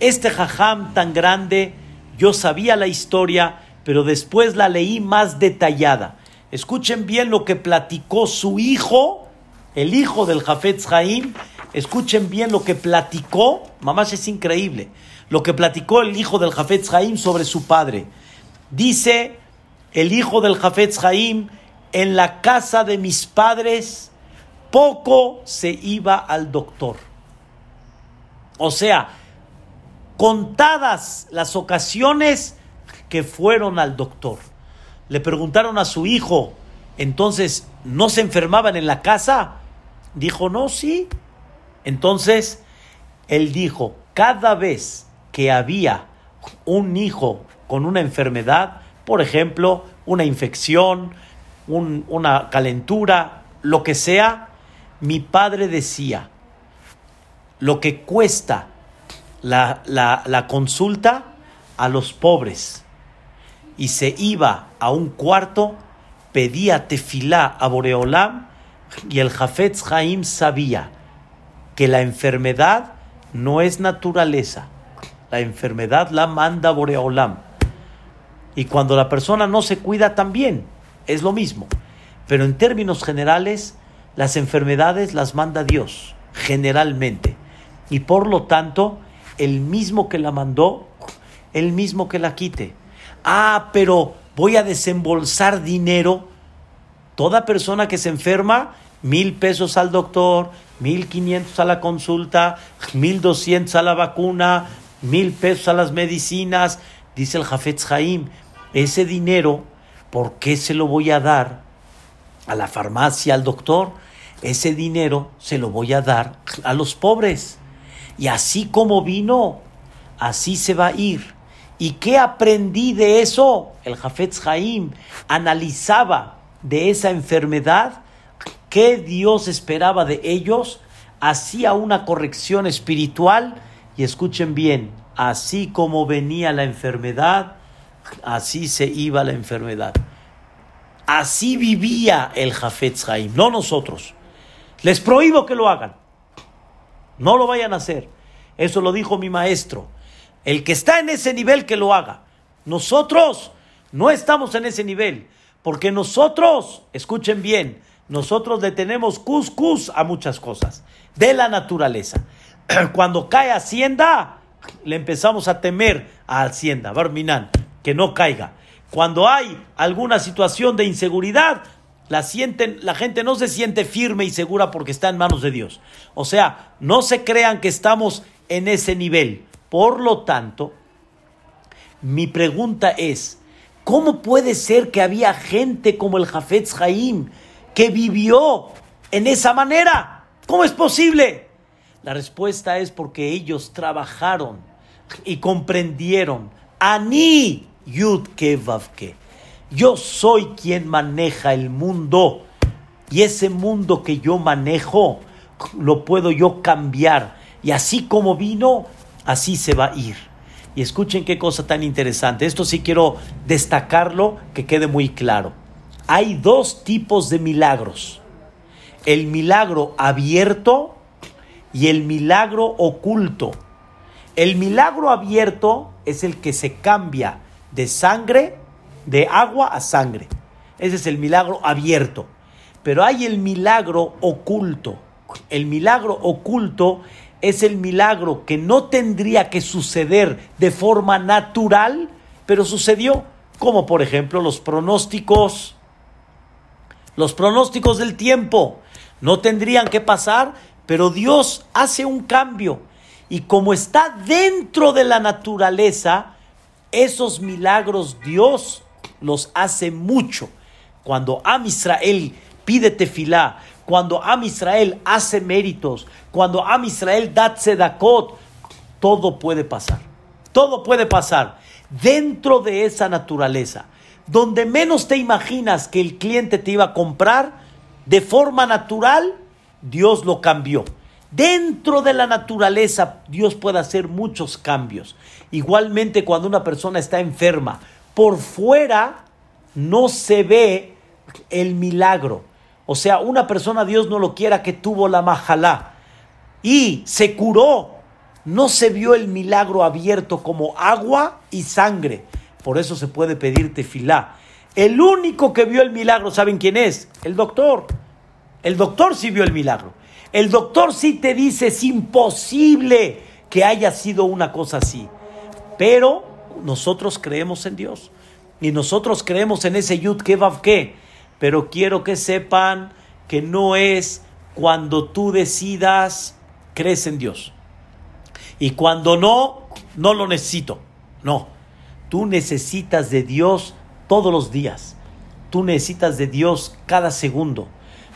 Este jajam tan grande, yo sabía la historia, pero después la leí más detallada. Escuchen bien lo que platicó su hijo, el hijo del Jafetz Haim. Escuchen bien lo que platicó, mamás es increíble, lo que platicó el hijo del Jafetz Haim sobre su padre. Dice el hijo del Jafetz Haim, en la casa de mis padres poco se iba al doctor. O sea, contadas las ocasiones que fueron al doctor. Le preguntaron a su hijo, entonces, ¿no se enfermaban en la casa? Dijo, no, sí. Entonces, él dijo, cada vez que había un hijo con una enfermedad, por ejemplo, una infección, una calentura, lo que sea, mi padre decía, lo que cuesta la, la consulta a los pobres y se iba a un cuarto, pedía tefilá a Boreolam y el Jafetz Haim sabía que la enfermedad no es naturaleza, la enfermedad la manda Boreolam. Y cuando la persona no se cuida también, es lo mismo. Pero en términos generales, las enfermedades las manda Dios, generalmente. Y por lo tanto, el mismo que la mandó, el mismo que la quite. Ah, pero voy a desembolsar dinero. Toda persona que se enferma, mil pesos al doctor, mil quinientos a la consulta, mil doscientos a la vacuna, mil pesos a las medicinas. Dice el Jafetz Haim, ese dinero, ¿por qué se lo voy a dar a la farmacia, al doctor? Ese dinero se lo voy a dar a los pobres. Y así como vino, así se va a ir. ¿Y qué aprendí de eso? El Jafetz Haim analizaba de esa enfermedad qué Dios esperaba de ellos, hacía una corrección espiritual y escuchen bien, así como venía la enfermedad, así se iba la enfermedad. Así vivía el Jafetz Haim, no nosotros. Les prohíbo que lo hagan. No lo vayan a hacer. Eso lo dijo mi maestro. El que está en ese nivel que lo haga. Nosotros no estamos en ese nivel. Porque nosotros, escuchen bien, nosotros le tenemos cuscus a muchas cosas de la naturaleza. Cuando cae Hacienda, le empezamos a temer a Hacienda, Barminan, que no caiga. Cuando hay alguna situación de inseguridad, la, sienten, la gente no se siente firme y segura porque está en manos de Dios. O sea, no se crean que estamos en ese nivel. Por lo tanto, mi pregunta es, ¿cómo puede ser que había gente como el Jafetz Haim que vivió en esa manera? ¿Cómo es posible? La respuesta es porque ellos trabajaron y comprendieron. Ani Yud Kevavke yo soy quien maneja el mundo y ese mundo que yo manejo lo puedo yo cambiar. Y así como vino, así se va a ir. Y escuchen qué cosa tan interesante. Esto sí quiero destacarlo, que quede muy claro. hay dos tipos de milagros. El milagro abierto y el milagro oculto. El milagro abierto es el que se cambia de sangre, de agua a sangre. Ese es el milagro abierto. Pero hay el milagro oculto. El milagro oculto es el milagro que no tendría que suceder de forma natural, pero sucedió. Como por ejemplo los pronósticos, los pronósticos del tiempo. No tendrían que pasar, pero Dios hace un cambio. Y como está dentro de la naturaleza, esos milagros Dios los hace mucho. Cuando Am Israel pide tefilá, cuando Am Israel hace méritos, cuando Am Israel da tzedakot, todo puede pasar. Todo puede pasar dentro de esa naturaleza. Donde menos te imaginas que el cliente te iba a comprar, de forma natural, Dios lo cambió. Dentro de la naturaleza, Dios puede hacer muchos cambios. Igualmente, cuando una persona está enferma, por fuera no se ve el milagro. O sea, una persona, Dios no lo quiera, que tuvo la majalá y se curó. No se vio el milagro abierto como agua y sangre. Por eso se puede pedir tefilá. El único que vio el milagro, ¿saben quién es? El doctor. El doctor sí vio el milagro. El doctor sí te dice, es imposible que haya sido una cosa así. Pero nosotros creemos en Dios. Y nosotros creemos en ese Yud Kevav pero quiero que sepan que no es cuando tú decidas, crees en Dios. Y cuando no, no lo necesito. No, tú necesitas de Dios todos los días. Tú necesitas de Dios cada segundo.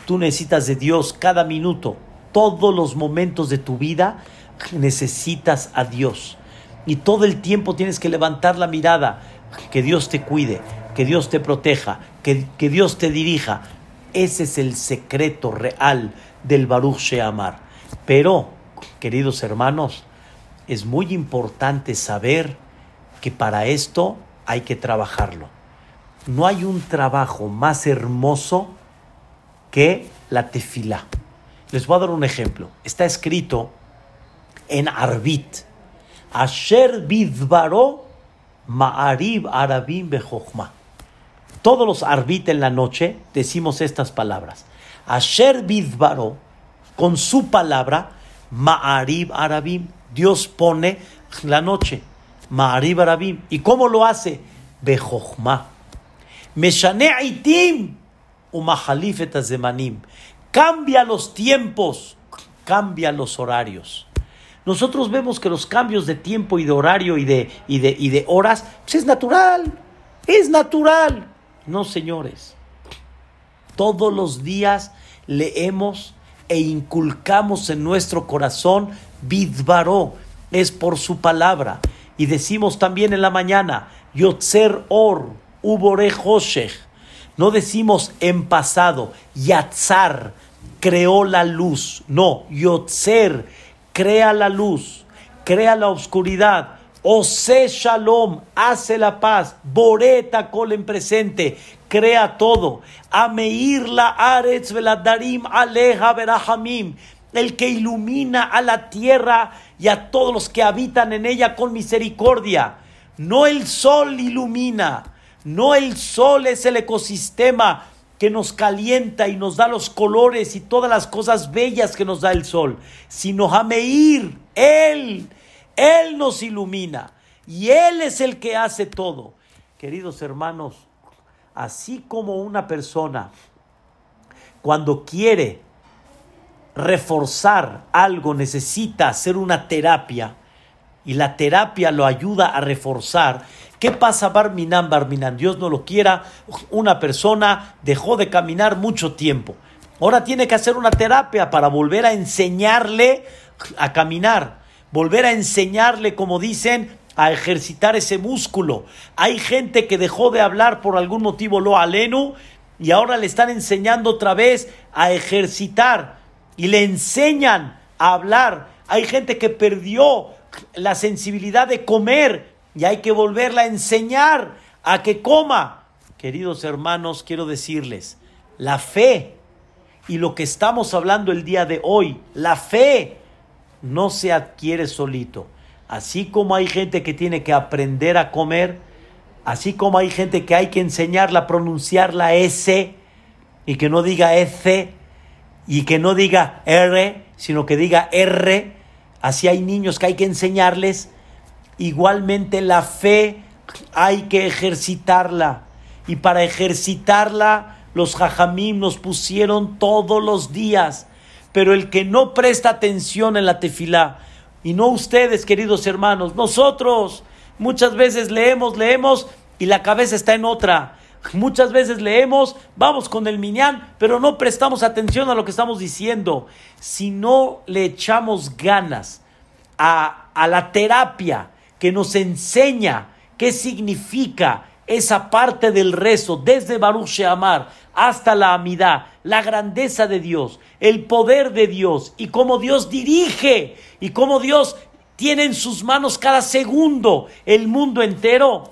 Tú necesitas de Dios cada minuto. Todos los momentos de tu vida necesitas a Dios. Y todo el tiempo tienes que levantar la mirada. Que Dios te cuide, que Dios te proteja, que, Dios te dirija. Ese es el secreto real del Baruch Sheamar. Pero, queridos hermanos, es muy importante saber que para esto hay que trabajarlo. No hay un trabajo más hermoso que la tefilá. Les voy a dar un ejemplo. Está escrito en Arbit. Asher bidvaro ma'arib arabim bejochma todos los arbit en la noche decimos estas palabras. Asher Bidbaro, con su palabra, Ma'arib Arabim, Dios pone la noche, Ma'arib Arabim. ¿Y cómo lo hace? Bejochma. Meshane Aitim, Umahalifet Zemanim. Cambia los tiempos, cambia los horarios. Nosotros vemos que los cambios de tiempo y de horario y de, y de, y de horas, pues es natural, es natural. No, señores. Todos los días leemos e inculcamos en nuestro corazón Bidbaró, es por su palabra. Y decimos también en la mañana, Yotzer Or, Ubore Hoshech. No decimos en pasado, Yatzar, creó la luz. No, Yotzer, crea la luz, crea la oscuridad. Ose Shalom, hace la paz. Boreta en presente, crea todo. Ameir la Aretz veladarim aleja verahamim. El que ilumina a la tierra y a todos los que habitan en ella con misericordia. No el sol ilumina, no el sol es el ecosistema que nos calienta y nos da los colores y todas las cosas bellas que nos da el sol, sino Ameir, él él nos ilumina y Él es el que hace todo. Queridos hermanos, así como una persona cuando quiere reforzar algo necesita hacer una terapia y la terapia lo ayuda a reforzar. ¿Qué pasa, Barminan, Barminan? Dios no lo quiera. Una persona dejó de caminar mucho tiempo. Ahora tiene que hacer una terapia para volver a enseñarle a caminar volver a enseñarle, como dicen, a ejercitar ese músculo. Hay gente que dejó de hablar por algún motivo lo aleno y ahora le están enseñando otra vez a ejercitar y le enseñan a hablar. Hay gente que perdió la sensibilidad de comer y hay que volverla a enseñar a que coma. queridos hermanos, quiero decirles, la fe y lo que estamos hablando el día de hoy, la fe no se adquiere solito. Así como hay gente que tiene que aprender a comer, así como hay gente que hay que enseñarla a pronunciar la S y que no diga S y que no diga R, sino que diga R, así hay niños que hay que enseñarles. Igualmente la fe hay que ejercitarla y para ejercitarla los jajamim nos pusieron todos los días. Pero el que no presta atención en la tefilá, y no ustedes, queridos hermanos, nosotros muchas veces leemos, leemos y la cabeza está en otra. Muchas veces leemos, vamos con el miñán, pero no prestamos atención a lo que estamos diciendo. Si no le echamos ganas a, a la terapia que nos enseña qué significa esa parte del rezo, desde Baruch Sheamar hasta la amidad, la grandeza de Dios, el poder de Dios y cómo Dios dirige y cómo Dios tiene en sus manos cada segundo el mundo entero,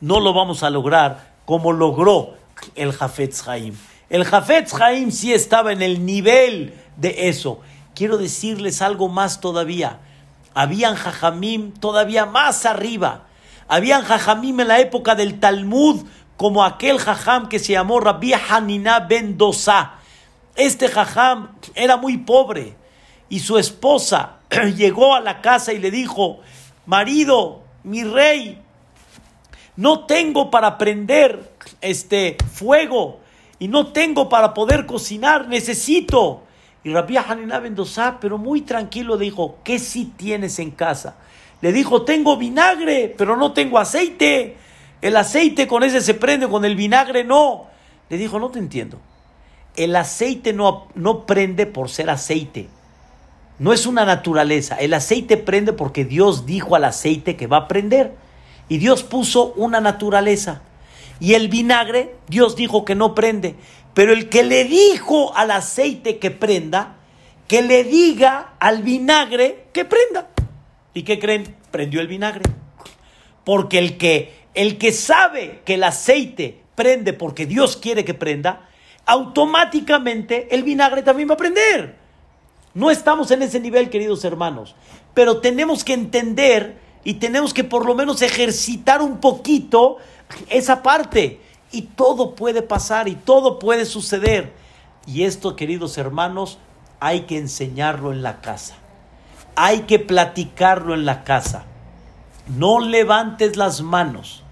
no lo vamos a lograr como logró el Jafetz Haim. El Jafetz Haim sí estaba en el nivel de eso. Quiero decirles algo más todavía. Habían Jajamim todavía más arriba habían jajamim en la época del Talmud, como aquel jajam que se llamó Rabbi Hanina ben Dosa. Este jajam era muy pobre y su esposa llegó a la casa y le dijo, marido, mi rey, no tengo para prender este fuego y no tengo para poder cocinar, necesito. Y Rabbi Hanina ben Dosa, pero muy tranquilo, dijo, ¿qué sí tienes en casa? Le dijo, tengo vinagre, pero no tengo aceite. El aceite con ese se prende, con el vinagre no. Le dijo, no te entiendo. El aceite no, no prende por ser aceite. No es una naturaleza. El aceite prende porque Dios dijo al aceite que va a prender. Y Dios puso una naturaleza. Y el vinagre, Dios dijo que no prende. Pero el que le dijo al aceite que prenda, que le diga al vinagre que prenda. ¿Y qué creen? Prendió el vinagre. Porque el que, el que sabe que el aceite prende porque Dios quiere que prenda, automáticamente el vinagre también va a prender. No estamos en ese nivel, queridos hermanos, pero tenemos que entender y tenemos que por lo menos ejercitar un poquito esa parte. Y todo puede pasar y todo puede suceder. Y esto, queridos hermanos, hay que enseñarlo en la casa hay que platicarlo en la casa. No levantes las manos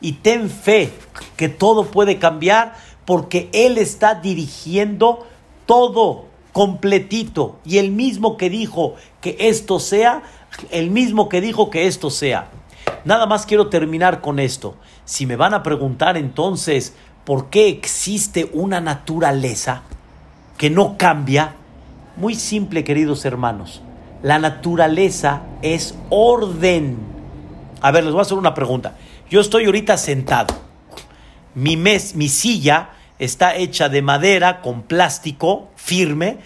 y ten fe que todo puede cambiar porque Él está dirigiendo todo completito y el mismo que dijo que esto sea, el mismo que dijo que esto sea. Nada más quiero terminar con esto. Si me van a preguntar entonces por qué existe una naturaleza que no cambia, muy simple queridos hermanos. La naturaleza es orden. A ver, les voy a hacer una pregunta. Yo estoy ahorita sentado. Mi, mes, mi silla está hecha de madera con plástico firme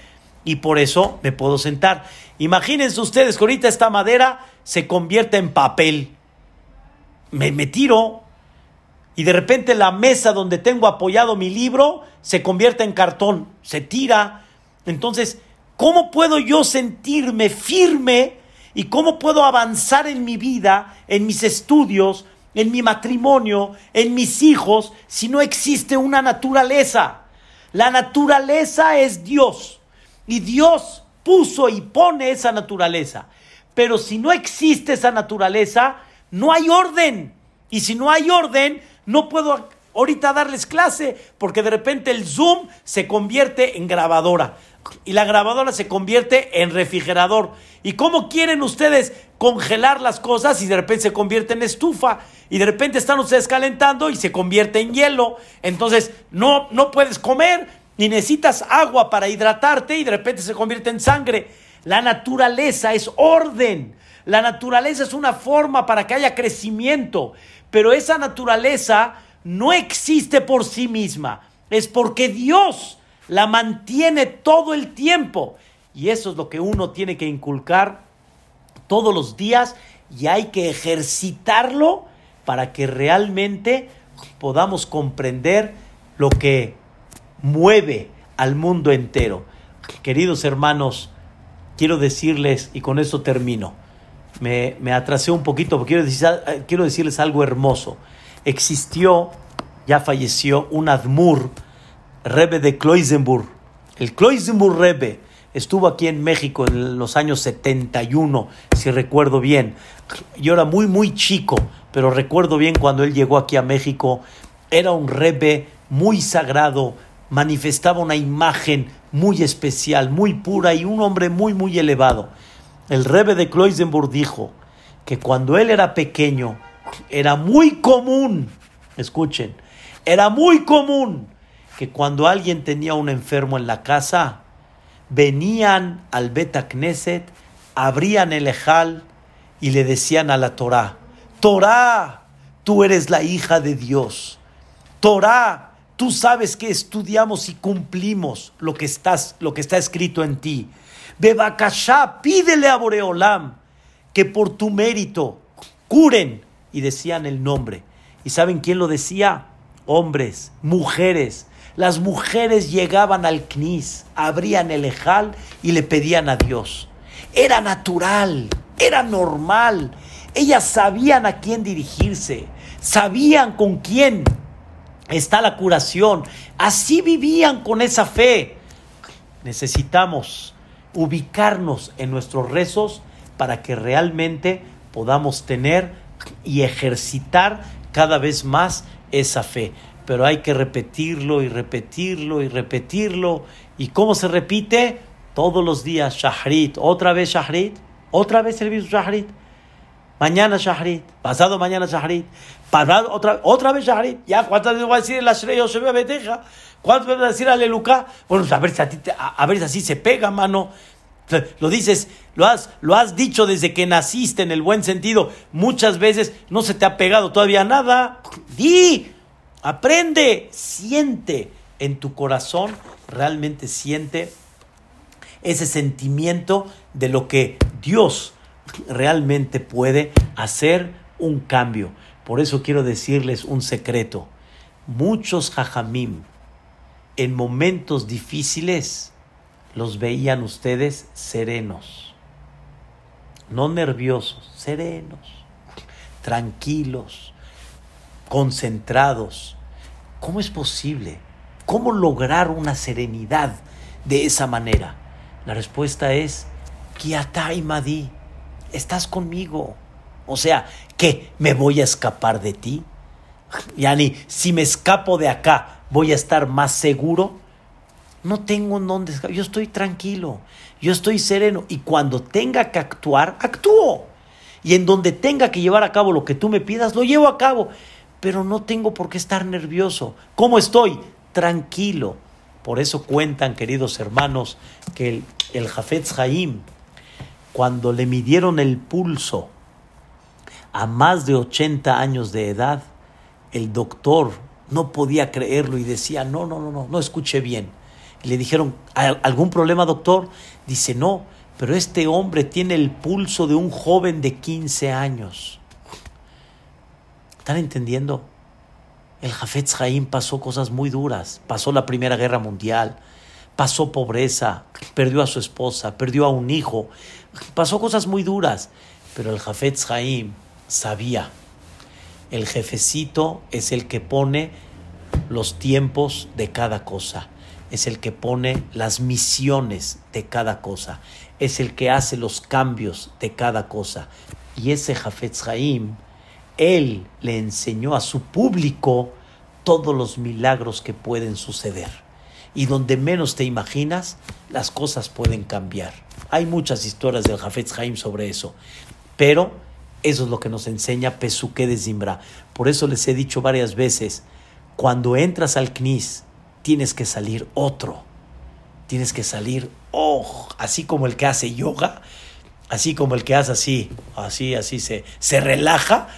y por eso me puedo sentar. Imagínense ustedes que ahorita esta madera se convierte en papel. Me, me tiro y de repente la mesa donde tengo apoyado mi libro se convierte en cartón, se tira. Entonces, ¿Cómo puedo yo sentirme firme y cómo puedo avanzar en mi vida, en mis estudios, en mi matrimonio, en mis hijos, si no existe una naturaleza? La naturaleza es Dios y Dios puso y pone esa naturaleza. Pero si no existe esa naturaleza, no hay orden. Y si no hay orden, no puedo ahorita darles clase porque de repente el Zoom se convierte en grabadora y la grabadora se convierte en refrigerador. ¿Y cómo quieren ustedes congelar las cosas y de repente se convierte en estufa? Y de repente están ustedes calentando y se convierte en hielo. Entonces no, no puedes comer ni necesitas agua para hidratarte y de repente se convierte en sangre. La naturaleza es orden. La naturaleza es una forma para que haya crecimiento. Pero esa naturaleza no existe por sí misma. Es porque Dios la mantiene todo el tiempo. Y eso es lo que uno tiene que inculcar todos los días y hay que ejercitarlo para que realmente podamos comprender lo que mueve al mundo entero. Queridos hermanos, quiero decirles, y con esto termino, me, me atrasé un poquito, porque quiero, decir, quiero decirles algo hermoso. Existió, ya falleció, un Admur, Rebe de Kloisenburg. El Kloisenburg Rebe estuvo aquí en México en los años 71, si recuerdo bien. Yo era muy, muy chico, pero recuerdo bien cuando él llegó aquí a México. Era un Rebe muy sagrado, manifestaba una imagen muy especial, muy pura y un hombre muy, muy elevado. El Rebbe de Kloisenburg dijo que cuando él era pequeño era muy común, escuchen, era muy común que cuando alguien tenía un enfermo en la casa, venían al Beta Knesset, abrían el Ejal y le decían a la Torá, Torá, tú eres la hija de Dios. Torá, Tú sabes que estudiamos y cumplimos lo que, estás, lo que está escrito en ti. Bebakashá, pídele a Boreolam que por tu mérito curen. Y decían el nombre. ¿Y saben quién lo decía? Hombres, mujeres. Las mujeres llegaban al Knis, abrían el Ejal y le pedían a Dios. Era natural, era normal. Ellas sabían a quién dirigirse, sabían con quién está la curación. Así vivían con esa fe. Necesitamos ubicarnos en nuestros rezos para que realmente podamos tener y ejercitar cada vez más esa fe. Pero hay que repetirlo y repetirlo y repetirlo. ¿Y cómo se repite? Todos los días, Shahrit. Otra vez Shahrit. Otra vez servicio Shahrit. Mañana Shahrit. Pasado mañana Shahrit otra, otra vez Shahrit. Ya, ¿cuántas veces voy a decir el Ashrei Yosef Beteja? ¿Cuántas veces voy a decir Aleluca? Bueno, a ver si, a, ti a, ver si así se pega, mano. Lo dices, lo has, lo has dicho desde que naciste en el buen sentido. Muchas veces no se te ha pegado todavía nada. Di, aprende, siente en tu corazón, realmente siente ese sentimiento de lo que Dios realmente puede hacer un cambio. Por eso quiero decirles un secreto. Muchos jajamim en momentos difíciles los veían ustedes serenos, no nerviosos, serenos, tranquilos, concentrados. ¿Cómo es posible? ¿Cómo lograr una serenidad de esa manera? La respuesta es, Kiatai Madi, estás conmigo. O sea, ¿qué? ¿Me voy a escapar de ti? Yani, si me escapo de acá, ¿voy a estar más seguro? No tengo en dónde escapar. Yo estoy tranquilo, yo estoy sereno. Y cuando tenga que actuar, actúo. Y en donde tenga que llevar a cabo lo que tú me pidas, lo llevo a cabo. Pero no tengo por qué estar nervioso. ¿Cómo estoy? Tranquilo. Por eso cuentan, queridos hermanos, que el, el Jafetz cuando le midieron el pulso, a más de 80 años de edad, el doctor no podía creerlo y decía, no, no, no, no, no escuché bien. le dijeron, ¿algún problema, doctor? Dice, no, pero este hombre tiene el pulso de un joven de 15 años. ¿Están entendiendo? El Jafetz Jaim pasó cosas muy duras. Pasó la Primera Guerra Mundial, pasó pobreza, perdió a su esposa, perdió a un hijo, pasó cosas muy duras. Pero el Jafetz Jaim sabía. El jefecito es el que pone los tiempos de cada cosa, es el que pone las misiones de cada cosa, es el que hace los cambios de cada cosa. Y ese Jafetz Haim, él le enseñó a su público todos los milagros que pueden suceder. Y donde menos te imaginas, las cosas pueden cambiar. Hay muchas historias del Jafetz Haim sobre eso. Pero eso es lo que nos enseña Pesuque de Zimbra. Por eso les he dicho varias veces, cuando entras al CNIS, tienes que salir otro. Tienes que salir, oh, así como el que hace yoga, así como el que hace así, así, así se, se relaja.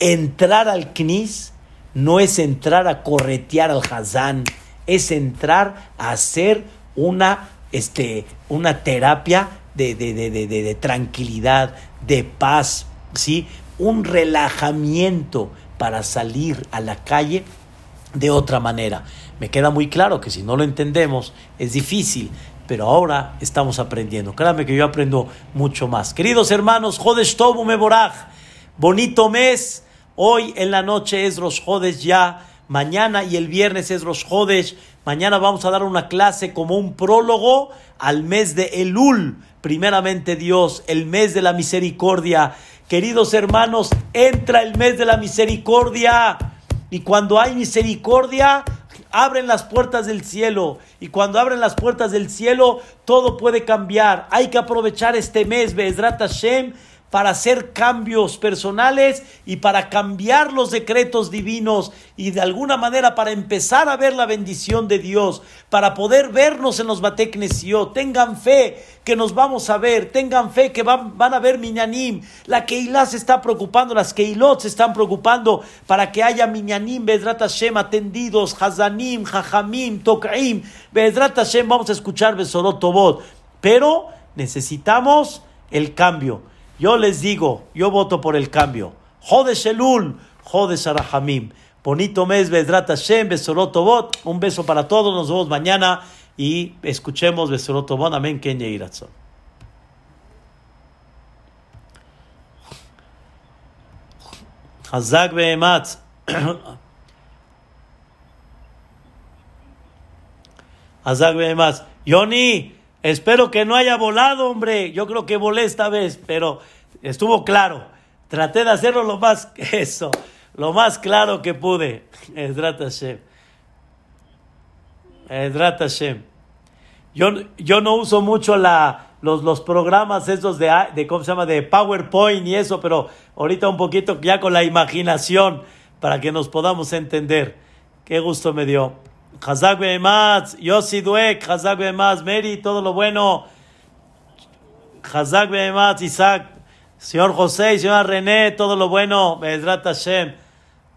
Entrar al CNIS no es entrar a corretear al Hazán, es entrar a hacer una, este, una terapia de, de, de, de tranquilidad, de paz, ¿sí? un relajamiento para salir a la calle de otra manera. Me queda muy claro que si no lo entendemos es difícil, pero ahora estamos aprendiendo. Créanme que yo aprendo mucho más. Queridos hermanos, Jodesh Tobu Meboraj, bonito mes. Hoy en la noche es Rosh Jodesh ya. Mañana y el viernes es Rosh Jodesh. Mañana vamos a dar una clase como un prólogo al mes de Elul. Primeramente Dios, el mes de la misericordia. Queridos hermanos, entra el mes de la misericordia. Y cuando hay misericordia, abren las puertas del cielo. Y cuando abren las puertas del cielo, todo puede cambiar. Hay que aprovechar este mes, Bezrat Hashem, para hacer cambios personales y para cambiar los decretos divinos y de alguna manera para empezar a ver la bendición de Dios, para poder vernos en los Bateknesio. Tengan fe que nos vamos a ver, tengan fe que van, van a ver Minyanim. La Keilah se está preocupando, las Keilot se están preocupando para que haya Minyanim, Bedrat Hashem, atendidos, Hazanim, Jajamim, Tokaim, Bedrat Hashem, vamos a escuchar Besorot Tobot. Pero necesitamos el cambio. Yo les digo, yo voto por el cambio. Jode Shelul, Jode Sarahamim. Bonito mes, Bedrat Hashem, Besorot Tobot. Un beso para todos, nos vemos mañana y escuchemos Besorot Tobot. Amén, Kenya Iratzon. Hazak Behemat. Hazak Behemat. Yoni, espero que no haya volado, hombre. Yo creo que volé esta vez, pero estuvo claro. Traté de hacerlo lo más, eso, lo más claro que pude. Edrat Hashem. Edrat Hashem. Yo, yo no uso mucho la, los, los programas esos de, de, ¿cómo se llama? De PowerPoint y eso, pero ahorita un poquito ya con la imaginación para que nos podamos entender. Qué gusto me dio. Hazak Behemaz, Yossi Duek, Hazak Behemaz, Mary, todo lo bueno. Hazak Behemaz, Isaac, señor José, señora René, todo lo bueno. Bedrat Hashem.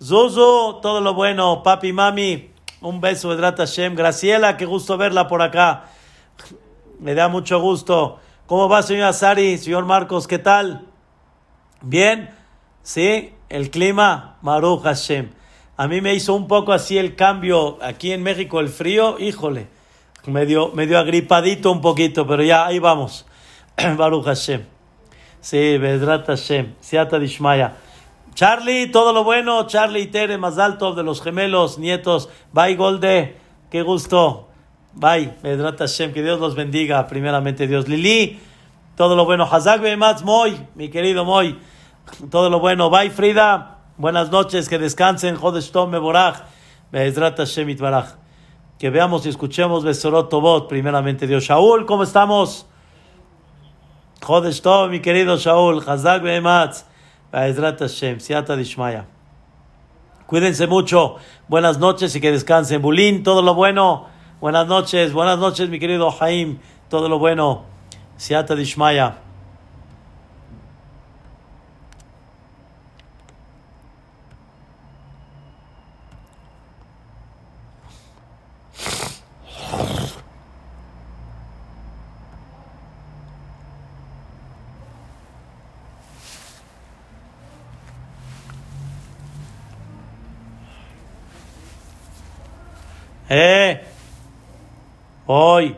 Zuzu, todo lo bueno. Papi, mami, un beso, Bedrat Hashem. Graciela, qué gusto verla por acá. Me da mucho gusto. ¿Cómo va, señora Sari? Señor Marcos, ¿qué tal? ¿Bien? ¿Sí? ¿El clima? Maruch Hashem. A mí me hizo un poco así el cambio aquí en México, el frío, híjole, medio, medio agripadito un poquito, pero ya ahí vamos. Baruch Hashem. Sí, Bedrat Hashem. Siata Dishmaya. Charlie, todo lo bueno. Charlie y Tere, más alto de los gemelos, nietos. Bye, Golde. Qué gusto. Bye, Bedrat Hashem. Que Dios los bendiga. Primeramente, Dios. Lili, todo lo bueno. Hazak Moy, mi querido Moy. Todo lo bueno. Bye, Frida. Buenas noches, que descansen. Jodesh Tom Meborach. Be'ezrat Hashem. Que veamos y escuchemos Besorot Tobot, primeramente Dios. Shaul, ¿cómo estamos? Jodesh mi querido Shaul. Hazak Behematz. Be'ezrat Hashem. Siata Dishmaya. Cuídense mucho. Buenas noches y que descansen. Bulín, todo lo bueno. Buenas noches. Buenas noches, mi querido Jaim. Todo lo bueno. Siata Dishmaya. Eh, hoy